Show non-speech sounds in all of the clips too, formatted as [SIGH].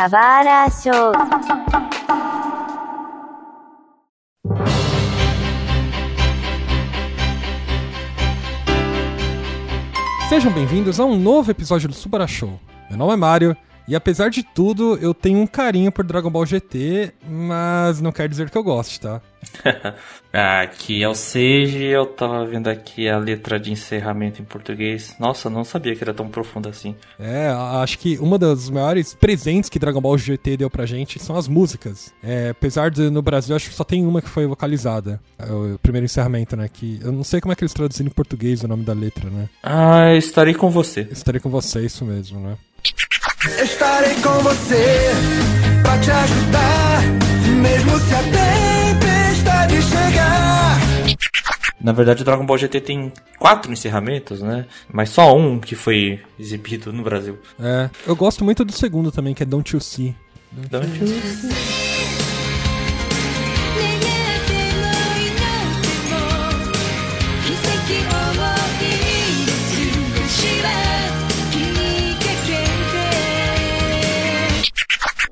Kawara Show. Sejam bem-vindos a um novo episódio do Subara Show. Meu nome é Mário e apesar de tudo, eu tenho um carinho por Dragon Ball GT, mas não quer dizer que eu goste, tá? aqui é o Seiji, eu tava vendo aqui a letra de encerramento em português. Nossa, não sabia que era tão profundo assim. É, acho que uma das maiores presentes que Dragon Ball GT deu pra gente são as músicas. É, apesar de no Brasil, acho que só tem uma que foi vocalizada. É o primeiro encerramento, né? Que eu não sei como é que eles traduziram em português o nome da letra, né? Ah, estarei com você. Estarei com você, isso mesmo, né? Estarei com você pra te ajudar, mesmo se a tempestade chegar. Na verdade, o Dragon Ball GT tem quatro encerramentos, né? Mas só um que foi exibido no Brasil. É, eu gosto muito do segundo também, que é Don't You See. Don't, Don't You See.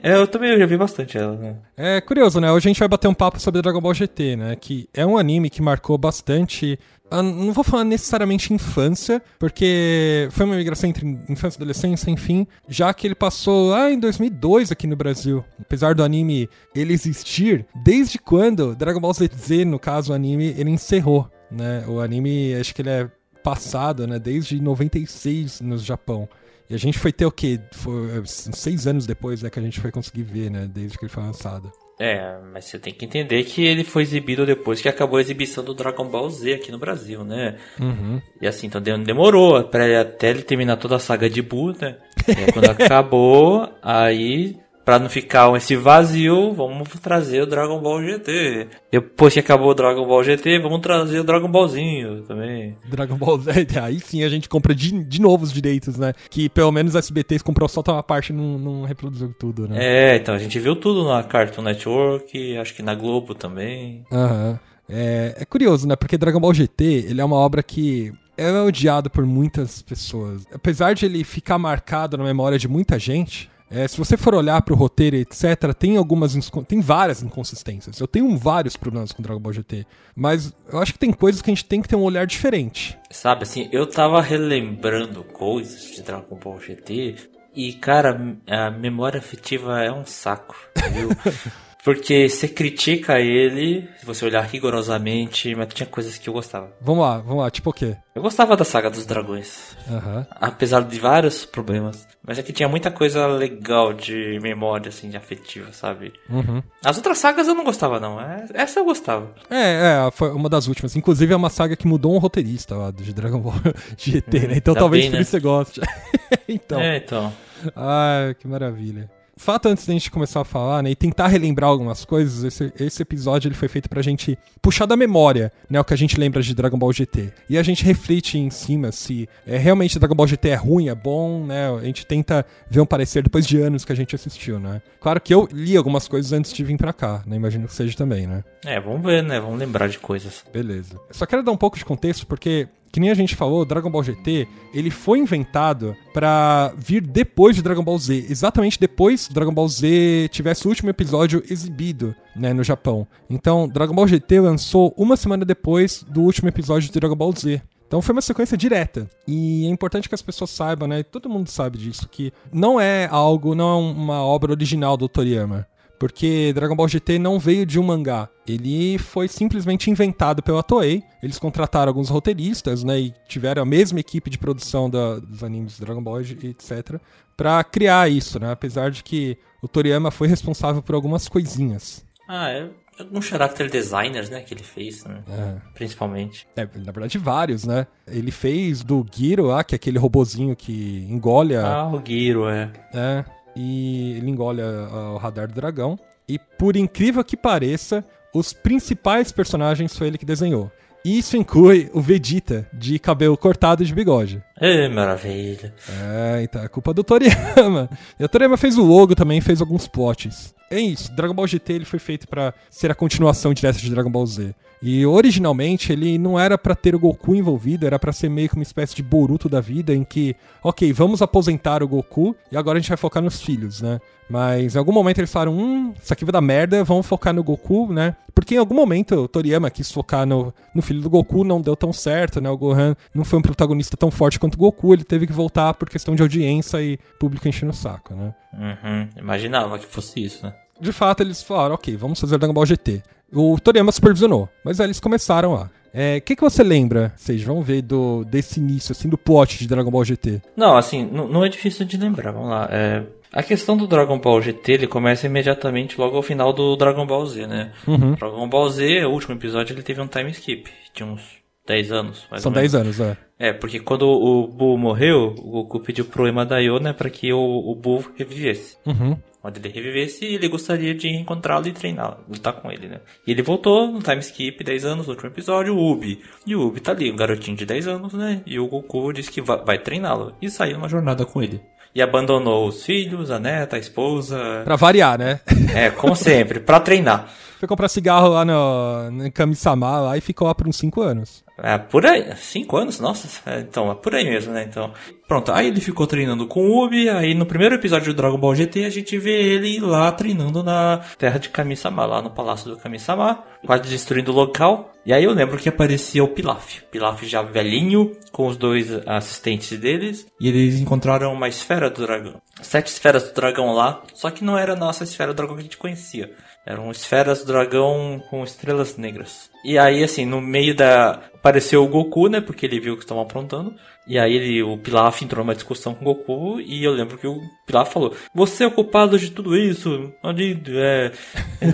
É, eu também já vi bastante ela, né? É curioso, né? Hoje a gente vai bater um papo sobre Dragon Ball GT, né? Que é um anime que marcou bastante. Não vou falar necessariamente infância, porque foi uma migração entre infância e adolescência, enfim, já que ele passou lá em 2002 aqui no Brasil. Apesar do anime ele existir, desde quando Dragon Ball Z, no caso o anime, ele encerrou, né? O anime, acho que ele é passado, né? Desde 96 no Japão. E a gente foi ter o quê? Foi seis anos depois né, que a gente foi conseguir ver, né? Desde que ele foi lançado. É, mas você tem que entender que ele foi exibido depois que acabou a exibição do Dragon Ball Z aqui no Brasil, né? Uhum. E assim, então demorou pra, até ele terminar toda a saga de Buu, né? E quando [LAUGHS] acabou, aí Pra não ficar esse vazio, vamos trazer o Dragon Ball GT. Depois que acabou o Dragon Ball GT, vamos trazer o Dragon Ballzinho também. Dragon Ball Z, [LAUGHS] aí sim a gente compra de, de novo os direitos, né? Que pelo menos a SBT comprou só uma parte e não, não reproduziu tudo, né? É, então a gente viu tudo na Cartoon Network, acho que na Globo também. Aham. É, é curioso, né? Porque Dragon Ball GT, ele é uma obra que é odiado por muitas pessoas. Apesar de ele ficar marcado na memória de muita gente, é, se você for olhar para o roteiro, etc., tem algumas tem várias inconsistências. Eu tenho vários problemas com Dragon Ball GT, mas eu acho que tem coisas que a gente tem que ter um olhar diferente. Sabe, assim, eu tava relembrando coisas de Dragon Ball GT e, cara, a memória afetiva é um saco, viu? [LAUGHS] Porque você critica ele, se você olhar rigorosamente, mas tinha coisas que eu gostava. Vamos lá, vamos lá, tipo o quê? Eu gostava da saga dos dragões. Uhum. Apesar de vários problemas. Mas é que tinha muita coisa legal de memória, assim, de afetiva, sabe? Uhum. As outras sagas eu não gostava, não. É, essa eu gostava. É, é, foi uma das últimas. Inclusive é uma saga que mudou um roteirista lá de Dragon Ball [LAUGHS] GT, né? Então tá talvez bem, por né? isso você goste. [LAUGHS] então. É, então. Ai, que maravilha fato antes da gente começar a falar, né, e tentar relembrar algumas coisas, esse, esse episódio ele foi feito pra gente puxar da memória, né, o que a gente lembra de Dragon Ball GT. E a gente reflete em cima se é, realmente Dragon Ball GT é ruim, é bom, né, a gente tenta ver um parecer depois de anos que a gente assistiu, né. Claro que eu li algumas coisas antes de vir pra cá, né, imagino que seja também, né. É, vamos ver, né, vamos lembrar de coisas. Beleza. Só quero dar um pouco de contexto, porque que nem a gente falou, Dragon Ball GT, ele foi inventado para vir depois de Dragon Ball Z, exatamente depois do Dragon Ball Z tivesse o último episódio exibido, né, no Japão. Então, Dragon Ball GT lançou uma semana depois do último episódio de Dragon Ball Z. Então foi uma sequência direta. E é importante que as pessoas saibam, né? Todo mundo sabe disso, que não é algo, não é uma obra original do Toriyama. Porque Dragon Ball GT não veio de um mangá. Ele foi simplesmente inventado pela Toei. Eles contrataram alguns roteiristas, né? E tiveram a mesma equipe de produção da, dos animes Dragon Ball, etc. para criar isso, né? Apesar de que o Toriyama foi responsável por algumas coisinhas. Ah, é alguns character designers, né, que ele fez, né? é. principalmente. É, na verdade, vários, né? Ele fez do Giro lá, que é aquele robozinho que engole a... Ah, o Giro, é. É, e ele engole o radar do dragão. E por incrível que pareça, os principais personagens foi ele que desenhou. E isso inclui o Vegeta, de cabelo cortado e de bigode. Ê, maravilha. É, então é culpa do Toriyama. E o Toriyama fez o logo também, fez alguns plots. É isso, Dragon Ball GT ele foi feito pra ser a continuação direta de Dragon Ball Z. E originalmente ele não era pra ter o Goku envolvido, era pra ser meio que uma espécie de Boruto da vida em que, ok, vamos aposentar o Goku e agora a gente vai focar nos filhos, né? Mas em algum momento eles falaram, hum, isso aqui vai dar merda, vamos focar no Goku, né? Porque em algum momento o Toriyama quis focar no, no filho do Goku, não deu tão certo, né? O Gohan não foi um protagonista tão forte quanto o Goku, ele teve que voltar por questão de audiência e público enchendo o saco, né? Uhum. Imaginava que fosse isso, né? De fato, eles falaram, ok, vamos fazer Dragon Ball GT. O Toriyama supervisionou, mas aí eles começaram lá. É, O que, que você lembra, vocês vão ver do, desse início, assim, do plot de Dragon Ball GT? Não, assim, não, é difícil de lembrar, vamos lá. É, a questão do Dragon Ball GT, ele começa imediatamente logo ao final do Dragon Ball Z, né? Uhum. Dragon Ball Z, o último episódio, ele teve um time skip. Tinha uns 10 anos, mais São ou menos. 10 anos, é. É, porque quando o Buu morreu, o Goku pediu pro Emadaio, né, pra que o, o Buu revivesse. Uhum. Quando ele revivesse, ele gostaria de encontrá-lo e treiná-lo, lutar com ele, né? E ele voltou no time skip, 10 anos, no último episódio, o Ubi. E o Ubi tá ali, um garotinho de 10 anos, né? E o Goku disse que vai, vai treiná-lo. E saiu numa jornada com ele. E abandonou os filhos, a neta, a esposa. Pra variar, né? É, como [LAUGHS] sempre, pra treinar. Foi comprar cigarro lá no, no Kami-sama lá e ficou lá por uns 5 anos. É, por aí. Cinco anos? Nossa, então, é por aí mesmo, né? Então. Pronto, aí ele ficou treinando com o Ubi, aí no primeiro episódio do Dragon Ball GT a gente vê ele lá treinando na terra de Kami-sama, lá no palácio do Kami-sama, quase destruindo o local. E aí eu lembro que aparecia o Pilaf. Pilaf já velhinho, com os dois assistentes deles, e eles encontraram uma esfera do dragão. Sete esferas do dragão lá, só que não era a nossa esfera do dragão que a gente conhecia. Eram esferas do dragão com estrelas negras. E aí, assim, no meio da. Apareceu o Goku, né? Porque ele viu que estavam aprontando. E aí ele, o Pilaf entrou numa discussão com o Goku. E eu lembro que o Pilaf falou: Você é o culpado de tudo isso. Onde, é,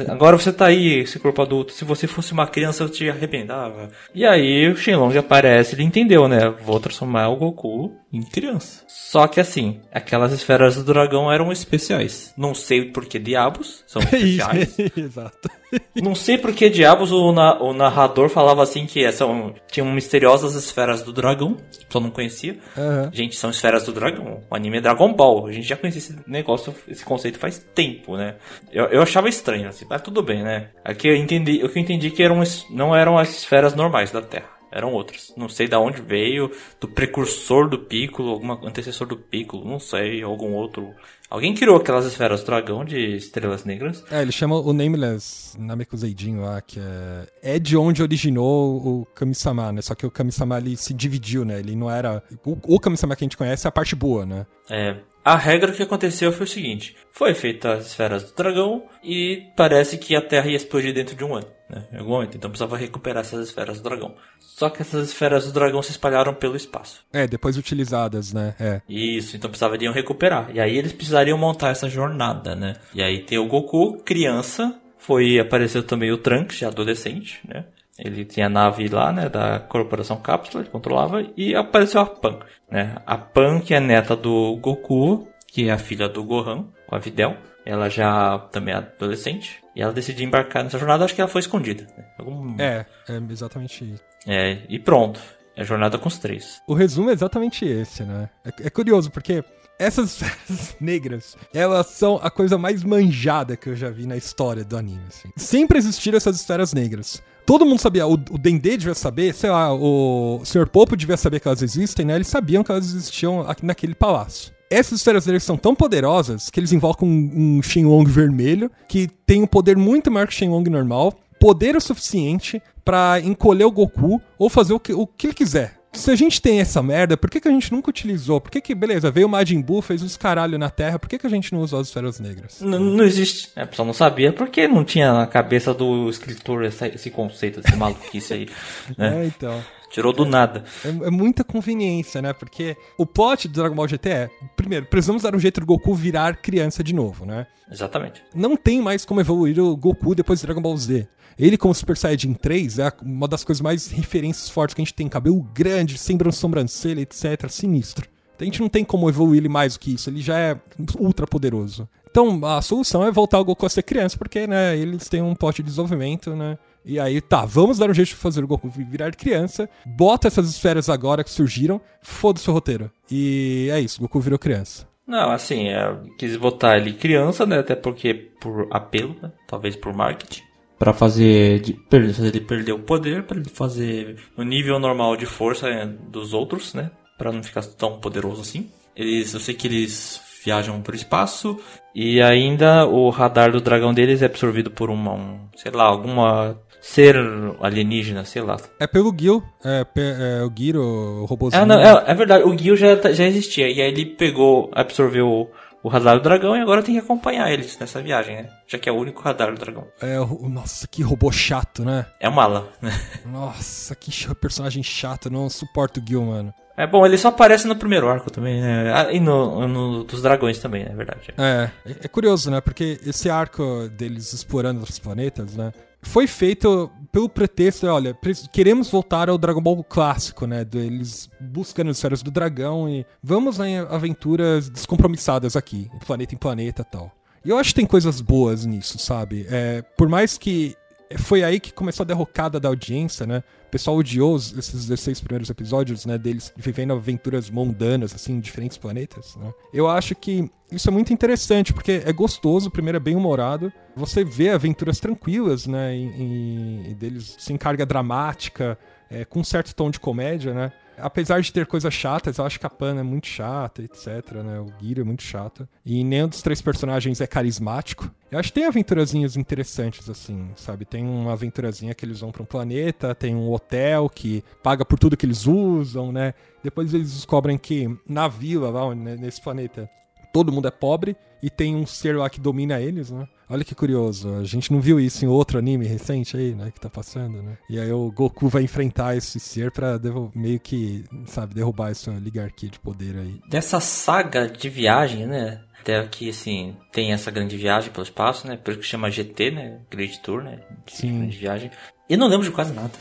agora você tá aí, esse corpo adulto. Se você fosse uma criança, eu te arrebentava. E aí o Shenlong aparece, ele entendeu, né? Vou transformar o Goku em criança. Só que assim, aquelas esferas do dragão eram especiais. Não sei por que diabos são [LAUGHS] especiais. [LAUGHS] Exato. Não sei por que diabos o, na- o narrador falava assim que são, tinham misteriosas esferas do dragão. Só não conhecia. Aham. Gente, são esferas do dragão. O anime é Dragon Ball. A gente já conhecia esse negócio, esse conceito faz tempo, né? Eu, eu achava estranho, assim, mas tudo bem, né? Aqui eu entendi, eu entendi que eram, não eram as esferas normais da Terra. Eram outras. Não sei da onde veio, do precursor do Piccolo, algum antecessor do Piccolo, não sei, algum outro. Alguém criou aquelas esferas do dragão de estrelas negras. É, ele chama o Nameless Namekuseidin lá, que é... É de onde originou o Kami-sama, né? Só que o Kami-sama, ele se dividiu, né? Ele não era... O, o Kami-sama que a gente conhece é a parte boa, né? É, a regra que aconteceu foi o seguinte: foi feita as esferas do dragão e parece que a Terra ia explodir dentro de um ano, né? Em algum momento. Então precisava recuperar essas esferas do dragão. Só que essas esferas do dragão se espalharam pelo espaço. É, depois utilizadas, né? É. Isso, então precisariam recuperar. E aí eles precisariam montar essa jornada, né? E aí tem o Goku, criança, foi apareceu também o Trunks, já adolescente, né? Ele tinha a nave lá, né, da Corporação Cápsula, ele controlava, e apareceu a Pan, né? A Pan, que é neta do Goku, que é a filha do Gohan, com a Videl. Ela já também é adolescente, e ela decidiu embarcar nessa jornada, acho que ela foi escondida. Né? Algum- É, é exatamente isso. É, e pronto. É a jornada com os três. O resumo é exatamente esse, né? É, é curioso, porque essas [LAUGHS] esferas negras, elas são a coisa mais manjada que eu já vi na história do anime, assim. Sempre existiram essas esferas negras. Todo mundo sabia, o, o Dendê devia saber, sei lá, o Sr. Popo devia saber que elas existem, né? Eles sabiam que elas existiam aqui naquele palácio. Essas esferas negras são tão poderosas que eles invocam um, um Shenlong vermelho, que tem um poder muito maior que o Shenlong normal, poder o suficiente pra encolher o Goku ou fazer o que, o que ele quiser. Se a gente tem essa merda, por que, que a gente nunca utilizou? Por que que, beleza, veio o Majin Buu, fez os caralho na Terra, por que, que a gente não usou as esferas negras? N- Não existe. É, o pessoal não sabia porque não tinha na cabeça do escritor essa- esse conceito, esse maluquice aí. [LAUGHS] Né? É, então. Tirou do nada. É, é muita conveniência, né? Porque o plot do Dragon Ball GT é, primeiro, precisamos dar um jeito do Goku virar criança de novo, né? Exatamente. não tem mais como evoluir o Goku depois de Dragon Ball Z. Ele, como Super Saiyajin 3, é uma das coisas mais referências fortes que a gente tem. Cabelo grande, sem bran- sobrancelha, etc. Sinistro. A gente não tem como evoluir ele mais do que isso. Ele já é ultra poderoso. Então, a solução é voltar o Goku a ser criança, porque, né, eles têm um pote de desenvolvimento, né? E aí, tá, vamos dar um jeito de fazer o Goku virar criança, bota essas esferas agora que surgiram, foda-se o roteiro. E é isso, Goku virou criança. Não, assim, é, quis botar ele criança, né? Até porque por apelo, né? Talvez por marketing. Pra fazer, de, fazer ele perder o poder, pra ele fazer o nível normal de força é, dos outros, né? Pra não ficar tão poderoso assim. Eles, eu sei que eles viajam por espaço e ainda o radar do dragão deles é absorvido por uma, um, sei lá, alguma ser alienígena, sei lá. É pelo Gil, é, é o Giro, o robôzinho. É, não, é, é, verdade, o Gil já, já existia, e aí ele pegou, absorveu o, o radar do dragão e agora tem que acompanhar eles nessa viagem, né? Já que é o único radar do dragão. É, o, nossa, que robô chato, né? É mala, né? [LAUGHS] Nossa, que personagem chato, não suporto o Gil, mano. É bom, ele só aparece no primeiro arco também, né? Ah, e no, no dos dragões também, né? é verdade. É, é curioso, né? Porque esse arco deles explorando outros planetas, né? foi feito pelo pretexto, olha, queremos voltar ao Dragon Ball clássico, né? Eles buscando as esferas do dragão e vamos em aventuras descompromissadas aqui, planeta em planeta tal. E eu acho que tem coisas boas nisso, sabe? É, por mais que foi aí que começou a derrocada da audiência, né? O pessoal odiou esses 16 primeiros episódios, né? Deles vivendo aventuras mundanas, assim, em diferentes planetas, né? Eu acho que isso é muito interessante, porque é gostoso, primeiro é bem humorado. Você vê aventuras tranquilas, né? E, e deles sem carga dramática, é, com um certo tom de comédia, né? Apesar de ter coisas chatas, eu acho que a Pan é muito chata, etc, né? O Guiro é muito chato. E nenhum dos três personagens é carismático. Eu acho que tem aventurazinhas interessantes, assim, sabe? Tem uma aventurazinha que eles vão para um planeta, tem um hotel que paga por tudo que eles usam, né? Depois eles descobrem que na vila, lá nesse planeta, todo mundo é pobre e tem um ser lá que domina eles, né? Olha que curioso, a gente não viu isso em outro anime recente aí, né, que tá passando, né? E aí o Goku vai enfrentar esse ser pra meio que, sabe, derrubar essa oligarquia de poder aí. Dessa saga de viagem, né? Até aqui, assim, tem essa grande viagem pelo espaço, né? Por isso que chama GT, né? Great Tour, né? Sim. Grande viagem. Eu não lembro de quase nada.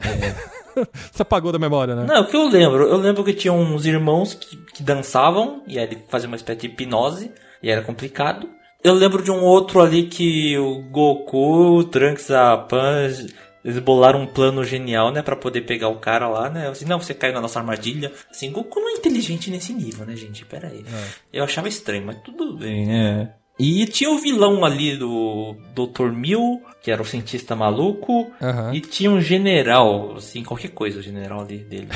[LAUGHS] Você apagou da memória, né? Não, o que eu lembro? Eu lembro que tinha uns irmãos que, que dançavam, e aí ele fazia uma espécie de hipnose, e era complicado. Eu lembro de um outro ali que o Goku, o Trunks, a Pan, eles bolaram um plano genial, né, para poder pegar o cara lá, né? Assim, não, você caiu na nossa armadilha. Assim, Goku não é inteligente nesse nível, né, gente? Pera aí. É. Eu achava estranho, mas tudo bem, né? E tinha o vilão ali do Dr. Mil, que era o cientista maluco, uhum. e tinha um general, assim, qualquer coisa, o general ali dele.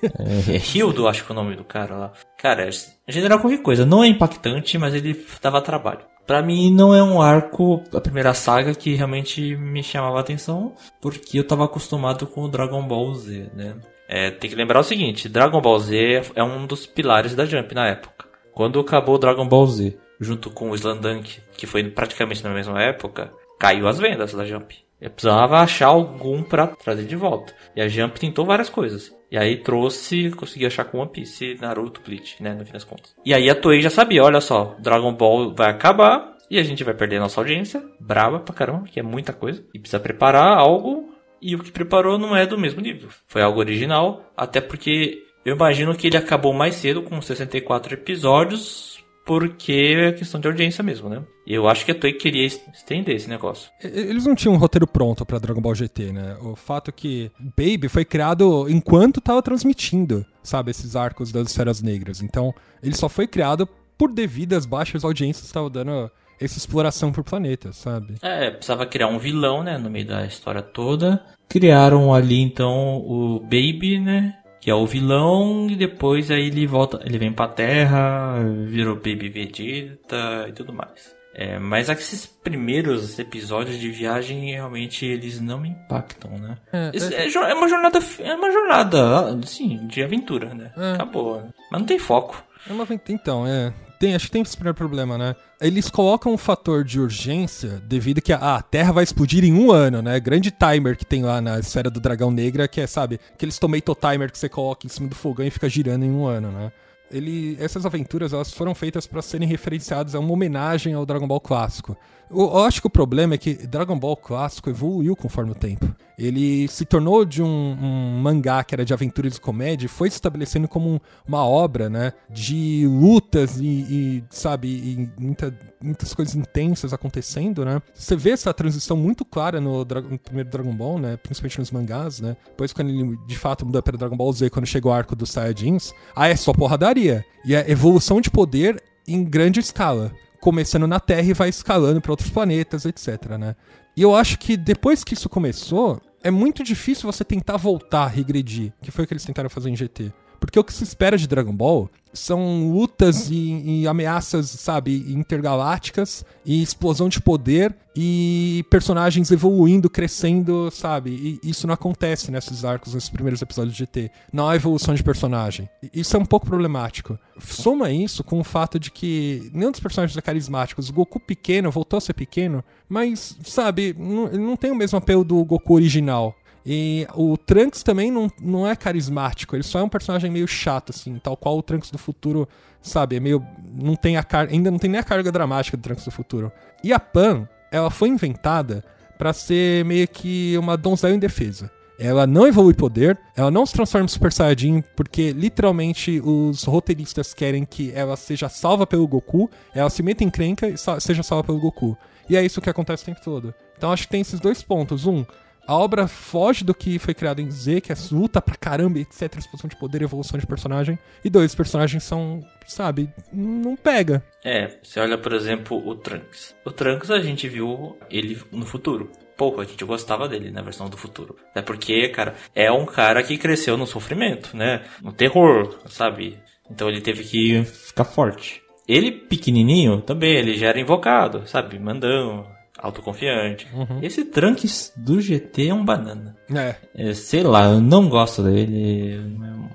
É, [LAUGHS] Hildo, acho que é o nome do cara lá. Cara, general qualquer coisa. Não é impactante, mas ele dava trabalho. Pra mim não é um arco, a primeira saga, que realmente me chamava a atenção, porque eu tava acostumado com o Dragon Ball Z, né? É, tem que lembrar o seguinte, Dragon Ball Z é um dos pilares da Jump na época. Quando acabou o Dragon Ball Z, junto com o Slandunk, que foi praticamente na mesma época, caiu as vendas da Jump. Eu precisava achar algum para trazer de volta. E a Jump tentou várias coisas. E aí trouxe, consegui achar com One Piece, Naruto, Bleach, né, no fim das contas. E aí a Toei já sabia, olha só, Dragon Ball vai acabar e a gente vai perder nossa audiência, braba pra caramba, que é muita coisa. E precisa preparar algo e o que preparou não é do mesmo nível. Foi algo original, até porque eu imagino que ele acabou mais cedo com 64 episódios, porque é questão de audiência mesmo, né? Eu acho que a Toei queria estender esse negócio. Eles não tinham um roteiro pronto para Dragon Ball GT, né? O fato é que Baby foi criado enquanto tava transmitindo, sabe, esses arcos das esferas negras. Então, ele só foi criado por devido às baixas audiências que estavam dando essa exploração por planeta, sabe? É, precisava criar um vilão, né, no meio da história toda. Criaram ali então o Baby, né? Que é o vilão, e depois aí ele volta, ele vem pra Terra, virou Baby Vegeta e tudo mais. É, mas esses primeiros episódios de viagem realmente eles não me impactam, né? É, é, é, é uma jornada, é uma jornada, sim, de aventura, né? É. Acabou. Né? Mas não tem foco. É uma, então, é. Tem, acho que tem esse primeiro problema, né? Eles colocam um fator de urgência devido que a, Terra vai explodir em um ano, né? Grande timer que tem lá na esfera do dragão negra, que é, sabe, aqueles tomato timer que você coloca em cima do fogão e fica girando em um ano, né? Ele, essas aventuras elas foram feitas para serem referenciadas a uma homenagem ao Dragon Ball clássico. Eu, acho que o problema é que Dragon Ball clássico evoluiu conforme o tempo. Ele se tornou de um, um mangá que era de aventuras e comédia e foi se estabelecendo como um- uma obra, né? De lutas e, e, sabe, e muita- muitas coisas intensas acontecendo, né? Você vê essa transição muito clara no, no primeiro Dragon Ball, né? Principalmente nos mangás, né? Depois, quando ele de fato mudou para Dragon Ball Z, quando chegou o arco dos Saiyajins, aí é só porradaria. E é evolução de poder em grande escala. Começando na Terra e vai escalando para outros planetas, etc, né? E eu acho que depois que isso começou, é muito difícil você tentar voltar, regredir, que foi o que eles tentaram fazer em GT. Porque o que se espera de Dragon Ball são lutas e, e ameaças, sabe, intergalácticas e explosão de poder e personagens evoluindo, crescendo, sabe? E isso não acontece nesses arcos, nesses primeiros episódios de GT. Não há evolução de personagem. Isso é um pouco problemático. Soma isso com o fato de que nenhum dos personagens é carismático. O Goku pequeno voltou a ser pequeno, mas, sabe, não, não tem o mesmo apelo do Goku original. E o Trunks também não, não é carismático, ele só é um personagem meio chato, assim, tal qual o Trunks do futuro, sabe? É meio. Não tem a car ainda não tem nem a carga dramática do Trunks do futuro. E a Pan, ela foi inventada pra ser meio que uma donzela indefesa. Ela não evolui poder, ela não se transforma em Super Saiyajin, porque literalmente os roteiristas querem que ela seja salva pelo Goku, ela se meta em crenca e sa- seja salva pelo Goku. E é isso que acontece o tempo todo. Então acho que tem esses dois pontos. Um, a obra foge do que foi criado em Z, que é luta pra caramba, etc, explosão de poder, evolução de personagem. E dois, os personagens são, sabe, não pega. É, você olha, por exemplo, o Trunks. O Trunks a gente viu ele no futuro. Pouco, a gente gostava dele na versão do futuro. É porque, cara, é um cara que cresceu no sofrimento, né? No terror, sabe? Então ele teve que ficar forte. Ele, pequenininho, também, ele já era invocado, sabe? Mandão, autoconfiante. Esse Trunks do GT é um banana. É. É, sei lá, eu não gosto dele.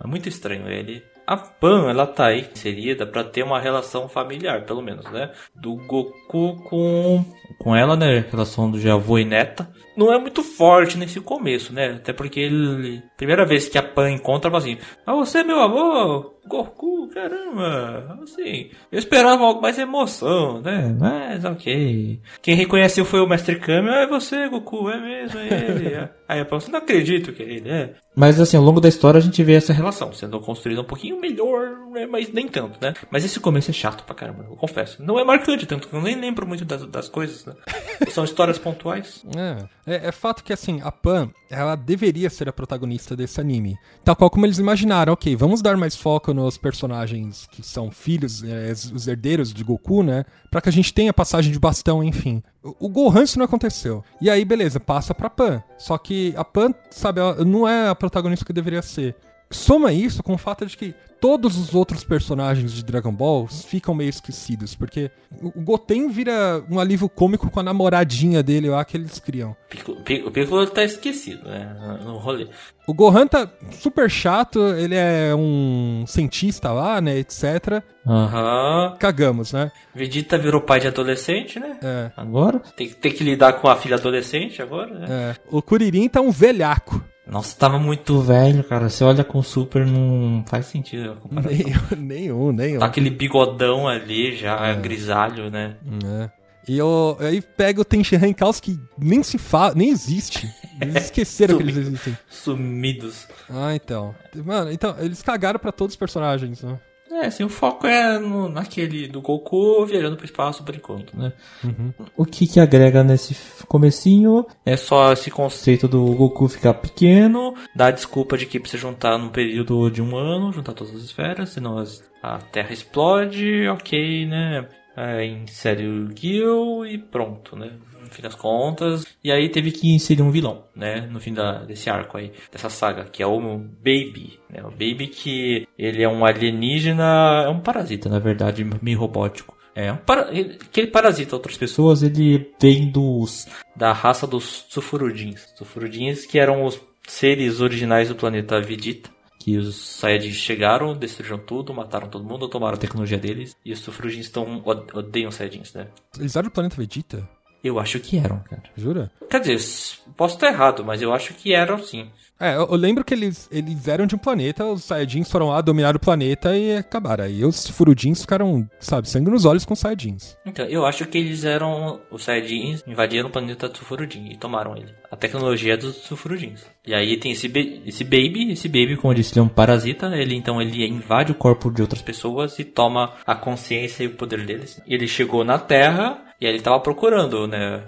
É, muito estranho ele. A Pan, ela tá aí inserida pra ter uma relação familiar, pelo menos, né? Do Goku com com ela, né? Relação do de avô e neta. Não é muito forte nesse começo, né? Até porque ele. Primeira vez que a Pan encontra, fala assim: Ah, você é meu avô? Goku, caramba! Assim, eu esperava algo mais emoção, né? Mas ok. Quem reconheceu foi o Mestre Kami. Ah, é você, Goku, é mesmo, é ele. [LAUGHS] Aí a Pan, você não acredito que ele é. Mas assim, ao longo da história a gente vê essa relação sendo construída um pouquinho melhor, né? Mas nem tanto, né? Mas esse começo é chato pra caramba, eu confesso. Não é marcante tanto, que eu nem lembro muito das, das coisas, né? [LAUGHS] São histórias pontuais. É, é, é fato que assim, a Pan, ela deveria ser a protagonista desse anime. Tal qual como eles imaginaram, ok, vamos dar mais foco nos personagens que são filhos, é, os herdeiros de Goku, né? Pra que a gente tenha passagem de bastão, enfim. O, o Gohan isso não aconteceu. E aí, beleza, passa pra Pan. Só que a Pan, sabe, ela não é a protagonista que deveria ser. Soma isso com o fato de que todos os outros personagens de Dragon Ball ficam meio esquecidos, porque o Goten vira um alívio cômico com a namoradinha dele lá que eles criam. Piccolo- O Piccolo tá esquecido, né? No rolê. O Gohan tá super chato, ele é um cientista lá, né, etc. Aham. Cagamos, né? Vegeta virou pai de adolescente, né? É, Agora? Tem, tem que lidar com a filha adolescente agora, né? é. O Kuririn tá um velhaco. Nossa, tava muito velho, cara. Você olha com o Super, não faz sentido a [LAUGHS] comparação. Nenhum, nenhum, nenhum. Tá aquele bigodão ali já, grisalho, né? É. E eu, aí pega o Tenshinhan Caos que nem se fala, nem existe. [LAUGHS] Eles esqueceram que eles existem. Sumidos. Ah, então. Mano, então, eles cagaram pra todos os personagens, né? É, assim, o foco é no, naquele do Goku viajando pro espaço por enquanto, né? O que que agrega nesse comecinho é só esse conceito do Goku ficar pequeno, dar desculpa de que precisa juntar num período de um ano, juntar todas as esferas, senão as- a Terra explode, ok, né? Aí insere o Gil e pronto, né? No fim das contas. E aí teve que inserir um vilão, né? No fim da, desse arco aí, dessa saga, que é o Baby, né? O Baby que ele é um alienígena, é um parasita, na verdade, meio robótico. É, um para... ele- que ele parasita outras pessoas, ele vem dos da raça dos Sufurudins. Sufurudins que eram os seres originais do planeta Vegeta. Que os Saiyajins chegaram, destruíram tudo, mataram todo mundo, tomaram a tecnologia deles. E os Sufurudins estão, odeiam os Saiyajins, né? Eles eram do planeta Vegeta? Eu acho que eram, cara. Jura? Quer dizer, Posso estar errado, mas eu acho que eram sim. É, eu, eu lembro que eles, eles eram de um planeta, os Saiyajins foram lá, dominaram o planeta e acabaram. Aí os Furudins ficaram, sabe, sangue nos olhos com os Saiyajins. Então, eu acho que eles eram. Os Saiyajins invadiram o planeta do Furudin e tomaram ele. A tecnologia é dos Furudins. E aí tem esse, esse Baby. Esse Baby, como eu disse, ele é um parasita. Ele então ele invade o corpo de outras pessoas e toma a consciência e o poder deles. E ele chegou na Terra e aí ele tava procurando, né?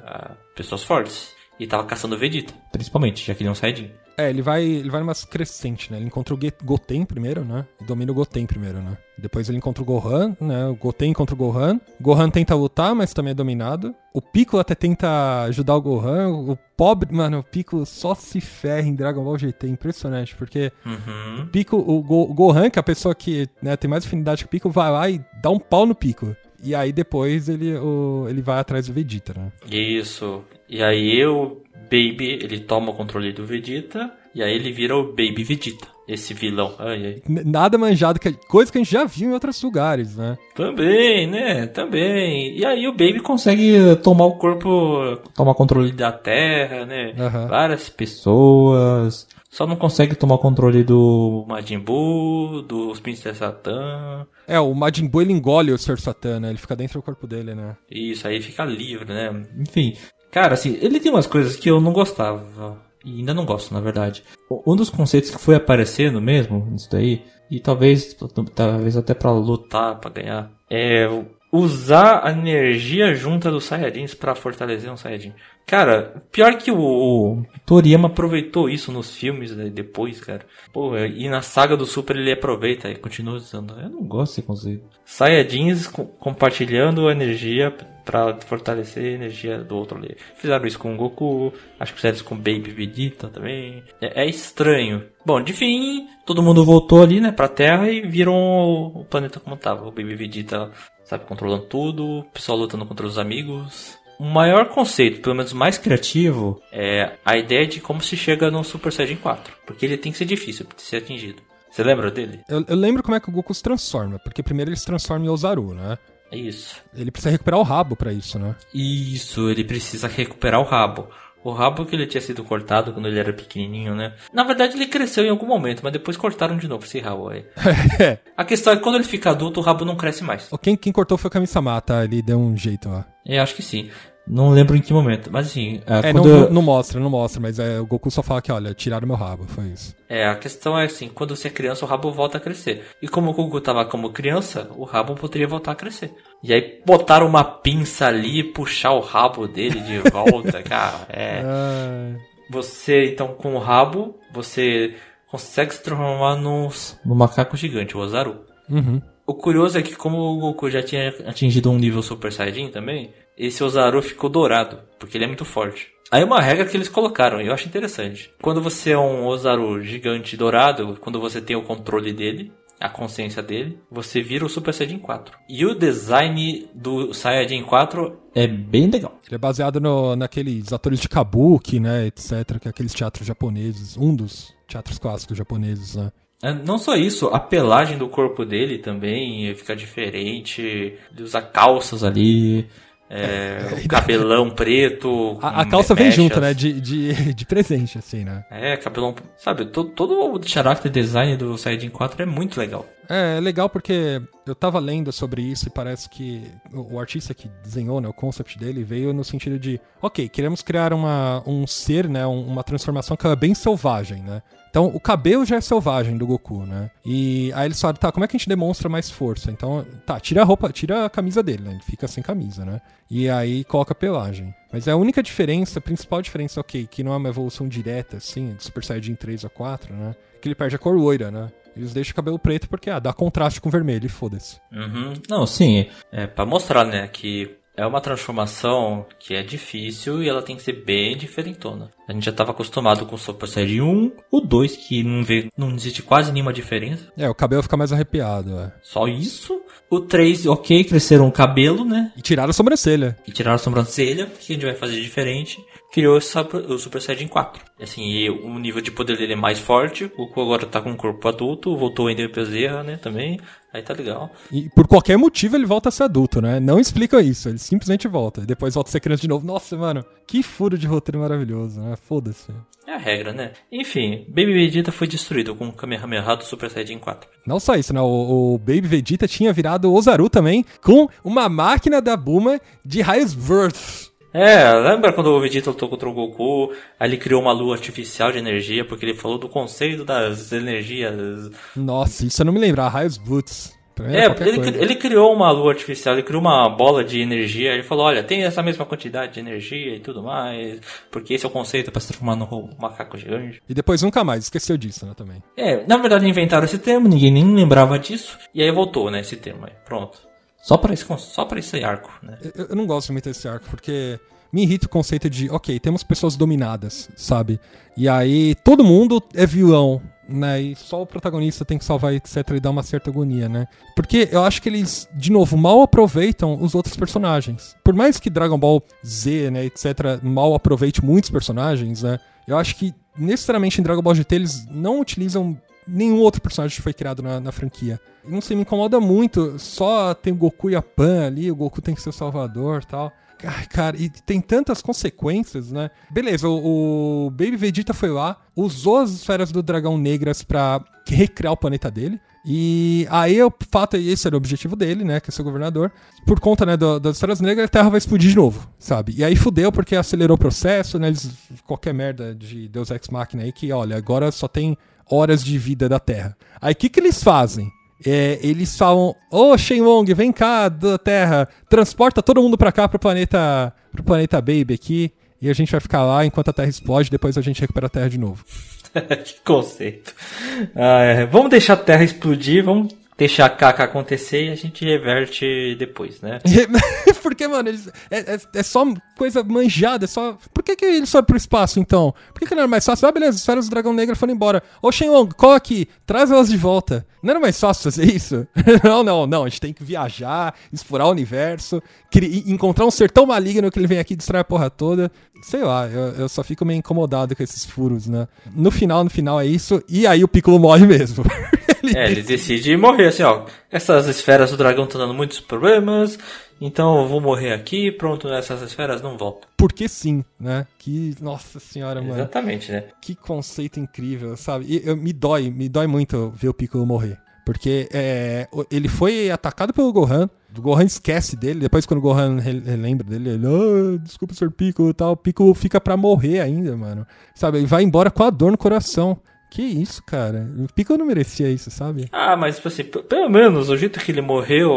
pessoas fortes. E tava caçando o Vegeta. Principalmente, já que ele é um Saiyajin. É, ele vai, ele vai numa crescente, né? Ele encontra o Goten primeiro, né? E domina o Goten primeiro, né? Depois ele encontra o Gohan, né? O Goten encontra o Gohan. Gohan tenta lutar, mas também é dominado. O Piccolo até tenta ajudar o Gohan. O pobre, mano, o Piccolo só se ferra em Dragon Ball GT. Impressionante, porque Uhum. o Piccolo, o, Go- o Gohan, que é a pessoa que né, tem mais afinidade com o Piccolo, vai lá e dá um pau no Piccolo. E aí depois ele, o, ele vai atrás do Vegeta, né? Isso. E aí o Baby, ele toma o controle do Vegeta. E aí ele vira o Baby Vegeta. Esse vilão. Ai, ai. Nada manjado, que, coisa que a gente já viu em outros lugares, né? Também, né? Também. E aí o Baby consegue tomar o corpo, tomar controle da Terra, né? Aham. Várias pessoas. Só não consegue tomar controle do Majin Buu, dos Princesa Satan. É, o Majin Buu ele engole o Sr. Satan, né? Ele fica dentro do corpo dele, né? Isso, aí fica livre, né? Enfim. Cara, assim, ele tem umas coisas que eu não gostava. E ainda não gosto, na verdade. Um dos conceitos que foi aparecendo mesmo, nisso daí, e talvez, talvez até pra lutar, pra ganhar, é usar a energia junta dos Saiyajins pra fortalecer um Saiyajin. Cara, pior que o, o Toriyama aproveitou isso nos filmes né, depois, cara. Pô, e na saga do Super ele aproveita e continua usando. Eu não gosto desse conceito. Saiyajins co- compartilhando a energia pra fortalecer a energia do outro ali. Fizeram isso com o Goku, acho que fizeram isso com o Baby Vegeta também. É, é estranho. Bom, de fim, todo mundo voltou ali, né, pra Terra e viram o planeta como tava. O Baby Vegeta, sabe, controlando tudo, o pessoal lutando contra os amigos. O maior conceito, pelo menos mais criativo, é a ideia de como se chega no Super Saiyajin 4. Porque ele tem que ser difícil de ser atingido. Você lembra dele? Eu, eu lembro como é que o Goku se transforma, porque primeiro ele se transforma em Ozaru, né? É isso. Ele precisa recuperar o rabo pra isso, né? Isso, ele precisa recuperar o rabo. O rabo que ele tinha sido cortado quando ele era pequenininho, né? Na verdade, ele cresceu em algum momento, mas depois cortaram de novo esse rabo aí. [LAUGHS] A questão é que quando ele fica adulto, o rabo não cresce mais. Quem, quem cortou foi o Kami-sama, tá? Ele deu um jeito lá. Eu acho que sim. Não lembro em que momento, mas assim, é, não, quando não, não mostra, não mostra, mas é, o Goku só fala que, olha, tiraram meu rabo, foi isso. É, a questão é assim, quando você é criança, o rabo volta a crescer. E como o Goku tava como criança, o rabo poderia voltar a crescer. E aí botaram uma pinça ali e puxar o rabo dele de [LAUGHS] volta, cara. É. Ah, Você, então, com o rabo, você consegue se transformar num, num macaco gigante, o Ozaru. uhum. O curioso é que como o Goku já tinha atingido um nível Super Saiyajin também, esse Ozaru ficou dourado, porque ele é muito forte. Aí uma regra que eles colocaram, e eu acho interessante. Quando você é um Ozaru gigante dourado, quando você tem o controle dele, a consciência dele, você vira o Super Saiyajin 4. E o design do Saiyajin 4 é bem legal. Ele é baseado no, naqueles atores de kabuki, né, etc, que é aqueles teatros japoneses, um dos teatros clássicos japoneses, né. É, Não só isso, a pelagem do corpo dele também fica diferente. Ele usa calças ali, é, [LAUGHS] o cabelão preto. A, a calça vem mechas. junto, né, de, de, de presente, assim, né. É, cabelão. Sabe, todo, todo o character design do Saiyajin 4 é muito legal. É, é legal porque eu tava lendo sobre isso e parece que o, artista que desenhou, né, o concept dele veio no sentido de, ok, queremos criar uma, um ser, né, um- uma transformação que é bem selvagem, né. Então, o cabelo já é selvagem do Goku, né? E aí eles falam, tá, como é que a gente demonstra mais força? Então, tá, tira a roupa, tira a camisa dele, né? Ele fica sem camisa, né? E aí coloca pelagem. Mas a única diferença, a principal diferença, ok, que não é uma evolução direta, assim, do Super Saiyajin 3 a 4, né? Que ele perde a cor loira, né? Eles deixam o cabelo preto porque, ah, dá contraste com o vermelho e foda-se. Uhum. Não, sim, é para mostrar, né, que é uma transformação que é difícil e ela tem que ser bem diferentona. A gente já estava acostumado com o Super Saiyajin 1, o 2 que não vê, não existe quase nenhuma diferença. É, o cabelo fica mais arrepiado, é. Só isso. O 3, ok, cresceram o cabelo, né? E tiraram a sobrancelha. E tiraram a sobrancelha, que a gente vai fazer diferente. Criou o Super, o Saiyajin 4. Assim, o nível de poder dele é mais forte. O Goku agora tá com um corpo adulto, voltou o Ender Bezerra, né, também. Aí tá legal. E por qualquer motivo ele volta a ser adulto, né? Não explica isso, ele simplesmente volta. E depois volta a ser criança de novo. Nossa, mano, que furo de roteiro maravilhoso, né? Foda-se. É a regra, né? Enfim, Baby Vegeta foi destruído com o Kamehameha do Super Saiyajin 4. Não só isso, né? O, o Baby Vegeta tinha virado Ozaru também, com uma máquina da Buma de raios Worth. É, lembra quando o Vegeta lutou contra o Goku, aí ele criou uma lua artificial de energia, porque ele falou do conceito das energias. Nossa, isso eu não me lembro, raios Boots. É, ele, ele criou uma lua artificial, ele criou uma bola de energia, ele falou, olha, tem essa mesma quantidade de energia e tudo mais, porque esse é o conceito para se transformar no macaco gigante. E depois nunca mais, esqueceu disso, né, também. É, na verdade inventaram esse termo, ninguém nem lembrava disso, e aí voltou, né, esse termo aí, pronto. Só para esse, só pra esse arco, né? Eu, eu não gosto muito desse arco, porque me irrita o conceito de, ok, temos pessoas dominadas, sabe? E aí todo mundo é vilão, né? E só o protagonista tem que salvar, etc. E dar uma certa agonia, né? Porque eu acho que eles, de novo, mal aproveitam os outros personagens. Por mais que Dragon Ball Z, né, etc., mal aproveite muitos personagens, né? Eu acho que necessariamente em Dragon Ball GT eles não utilizam nenhum outro personagem foi criado na, na franquia. Não sei, me incomoda muito. Só tem o Goku e a Pan ali, o Goku tem que ser o salvador tal. Ai, cara, e tem tantas consequências, né? Beleza, o, o Baby Vegeta foi lá, usou as esferas do dragão negras pra recriar o planeta dele. E aí o fato é esse era o objetivo dele, né? Que é ser governador. Por conta, né, do- das esferas negras, a Terra vai explodir de novo, sabe? E aí fudeu porque acelerou o processo, né? Eles, qualquer merda de Deus Ex Machina aí que, olha, agora só tem horas de vida da Terra. Aí o que, que eles fazem? É, eles falam, ô Shenlong, vem cá da Terra, transporta todo mundo pra cá pro planeta, pro planeta Baby aqui, e a gente vai ficar lá enquanto a Terra explode, depois a gente recupera a Terra de novo. [LAUGHS] que conceito. Ah, é, Vamos deixar a Terra explodir, vamos deixar a caca acontecer e a gente reverte depois, né? [LAUGHS] Porque, mano, eles, é, é- é só coisa manjada, é só. Por que, que eles foram pro espaço então? Por que, que não era mais fácil? Ah, beleza, as esferas do dragão negro foram embora. Ô Shenlong, cola aqui, traz elas de volta. Não era mais fácil fazer isso? [LAUGHS] não, não, não. A gente tem que viajar, explorar o universo, encontrar um ser tão maligno que ele vem aqui e destrói a porra toda. Sei lá, eu, eu só fico meio incomodado com esses furos, né? No final, no final é isso, e aí o Piccolo morre mesmo. [LAUGHS] Ele É, ele decide morrer assim, ó. Essas esferas do dragão estão dando muitos problemas, então eu vou morrer aqui, pronto, essas esferas não voltam. Porque sim, né? Que, nossa senhora, mano. Exatamente, né? Que conceito incrível, sabe? E eu- me dói, me dói muito ver o Piccolo morrer. Porque é, ele foi atacado pelo Gohan, o Gohan esquece dele, depois quando o Gohan re- relembra dele, ele, ah, desculpa, Sr. Piccolo e tal, o Piccolo fica pra morrer ainda, mano. Sabe, ele vai embora com a dor no coração. Que isso, cara? O Piccolo não merecia isso, sabe? Ah, mas tipo assim, pelo menos o jeito que ele morreu,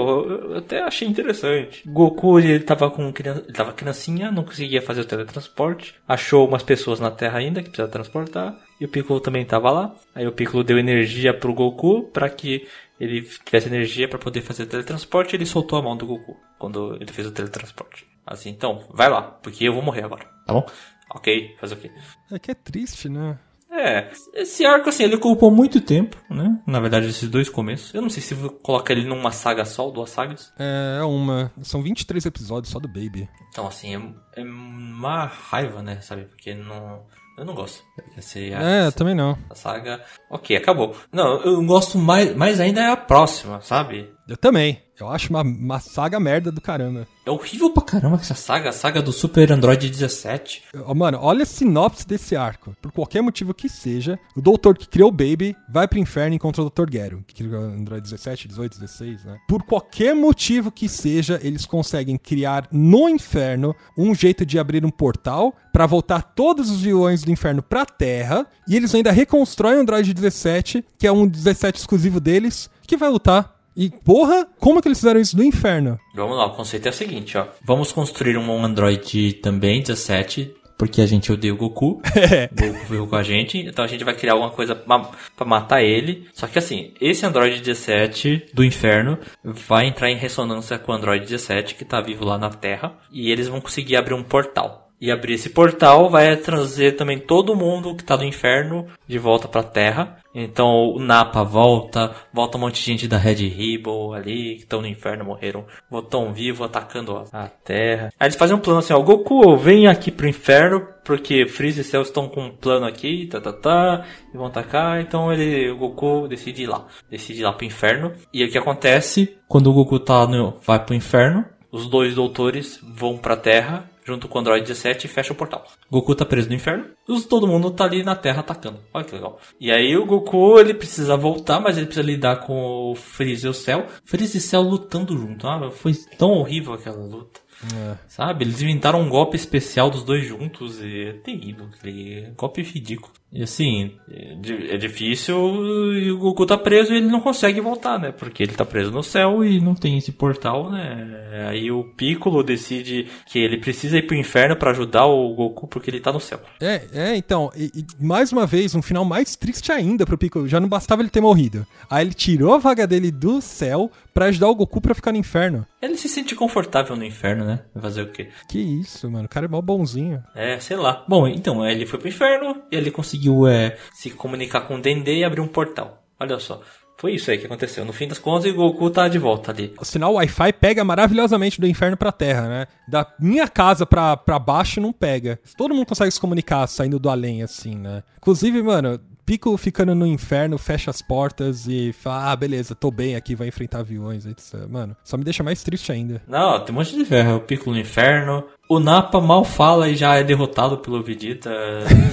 eu até achei interessante. Goku, ele tava com criança, ele tava criancinha, não conseguia fazer o teletransporte, achou umas pessoas na Terra ainda que precisava transportar, e o Piccolo também tava lá. Aí o Piccolo deu energia pro Goku pra que ele tivesse energia pra poder fazer o teletransporte, e ele soltou a mão do Goku quando ele fez o teletransporte. Assim, então, vai lá, porque eu vou morrer agora, tá bom? Ok, fazer o quê? É que é triste, né? É, esse arco, assim, ele ocupou muito tempo, né? Na verdade, esses dois começos. Eu não sei se vou colocar ele numa saga só, duas sagas. É, é uma. São 23 episódios só do Baby. Então, assim, é, é uma raiva, né? Sabe? Porque não. Eu não gosto. Esse, É, essa, também não. a saga. Ok, acabou. Não, eu gosto mais, mais ainda é a próxima, sabe? Eu também. Eu acho uma, uma saga merda do caramba. É horrível pra caramba essa saga, a saga do Super Android 17. Ó, Mano, olha a sinopse desse arco. Por qualquer motivo que seja, o doutor que criou o Baby vai pro inferno e encontra o Dr. Gero, que criou o Android 17, 18, 16, né? Por qualquer motivo que seja, eles conseguem criar no inferno um jeito de abrir um portal pra voltar todos os vilões do inferno pra Terra, e eles ainda reconstroem o Android 17, que é um 17 exclusivo deles, que vai lutar. E, porra, como é que eles fizeram isso no inferno? Vamos lá, o conceito é o seguinte, ó. Vamos construir um Android também 17, porque a gente odeia o Goku. O [LAUGHS] Goku veio com a gente, então a gente vai criar alguma coisa pra matar ele. Só que assim, esse Android 17 do inferno vai entrar em ressonância com o Android 17 que tá vivo lá na Terra, e eles vão conseguir abrir um portal. E abrir esse portal vai trazer também todo mundo que tá no inferno de volta pra Terra. Então o Napa volta, volta um monte de gente da Red Ribbon ali, que estão no inferno, morreram, voltam vivo atacando a- a Terra. Aí eles fazem um plano assim, ó, Goku, vem aqui pro inferno, porque Freeza e Cell estão com um plano aqui, tá, tá, tá, e vão atacar, então ele, o Goku decide ir lá, decide ir lá pro inferno. E o que acontece, quando o Goku tá no, vai pro inferno, os dois doutores vão pra Terra, junto com o Android 17 e fecha o portal. Goku tá preso no inferno, todo mundo tá ali na Terra atacando. Olha que legal. E aí o Goku, ele precisa voltar, mas ele precisa lidar com o Freeza e o Cell. Freeza e Cell lutando junto. Ah, foi tão horrível aquela luta. Sabe? Eles inventaram um golpe especial dos dois juntos e é terrível. Aquele golpe ridículo. E assim, é, di- difícil e o Goku tá preso e ele não consegue voltar, né? Porque ele tá preso no céu e não tem esse portal, né? Aí o Piccolo decide que ele precisa ir pro inferno pra ajudar o Goku porque ele tá no céu. É, é, então, e, e mais uma vez, um final mais triste ainda pro Piccolo. Já não bastava ele ter morrido. Aí ele tirou a vaga dele do céu pra ajudar o Goku pra ficar no inferno. Ele se sente confortável no inferno, né? Fazer o quê? Que isso, mano. O cara é mó bonzinho. É, sei lá. Bom, então, ele foi pro inferno e ele conseguiu é, se comunicar com o Dendê e abrir um portal. Olha só. Foi isso aí que aconteceu. No fim das contas, o Goku tá de volta ali. O sinal Wi-Fi pega maravilhosamente do inferno pra terra, né? Da minha casa pra, pra baixo não pega. Todo mundo consegue se comunicar saindo do além, assim, né? Inclusive, mano, Piccolo ficando no inferno, fecha as portas e fala, ah, beleza, tô bem aqui, vai enfrentar aviões, etc. Mano, só me deixa mais triste ainda. Não, tem um monte de ferro. O Piccolo no inferno. O Nappa mal fala e já é derrotado pelo Vegeta. [LAUGHS]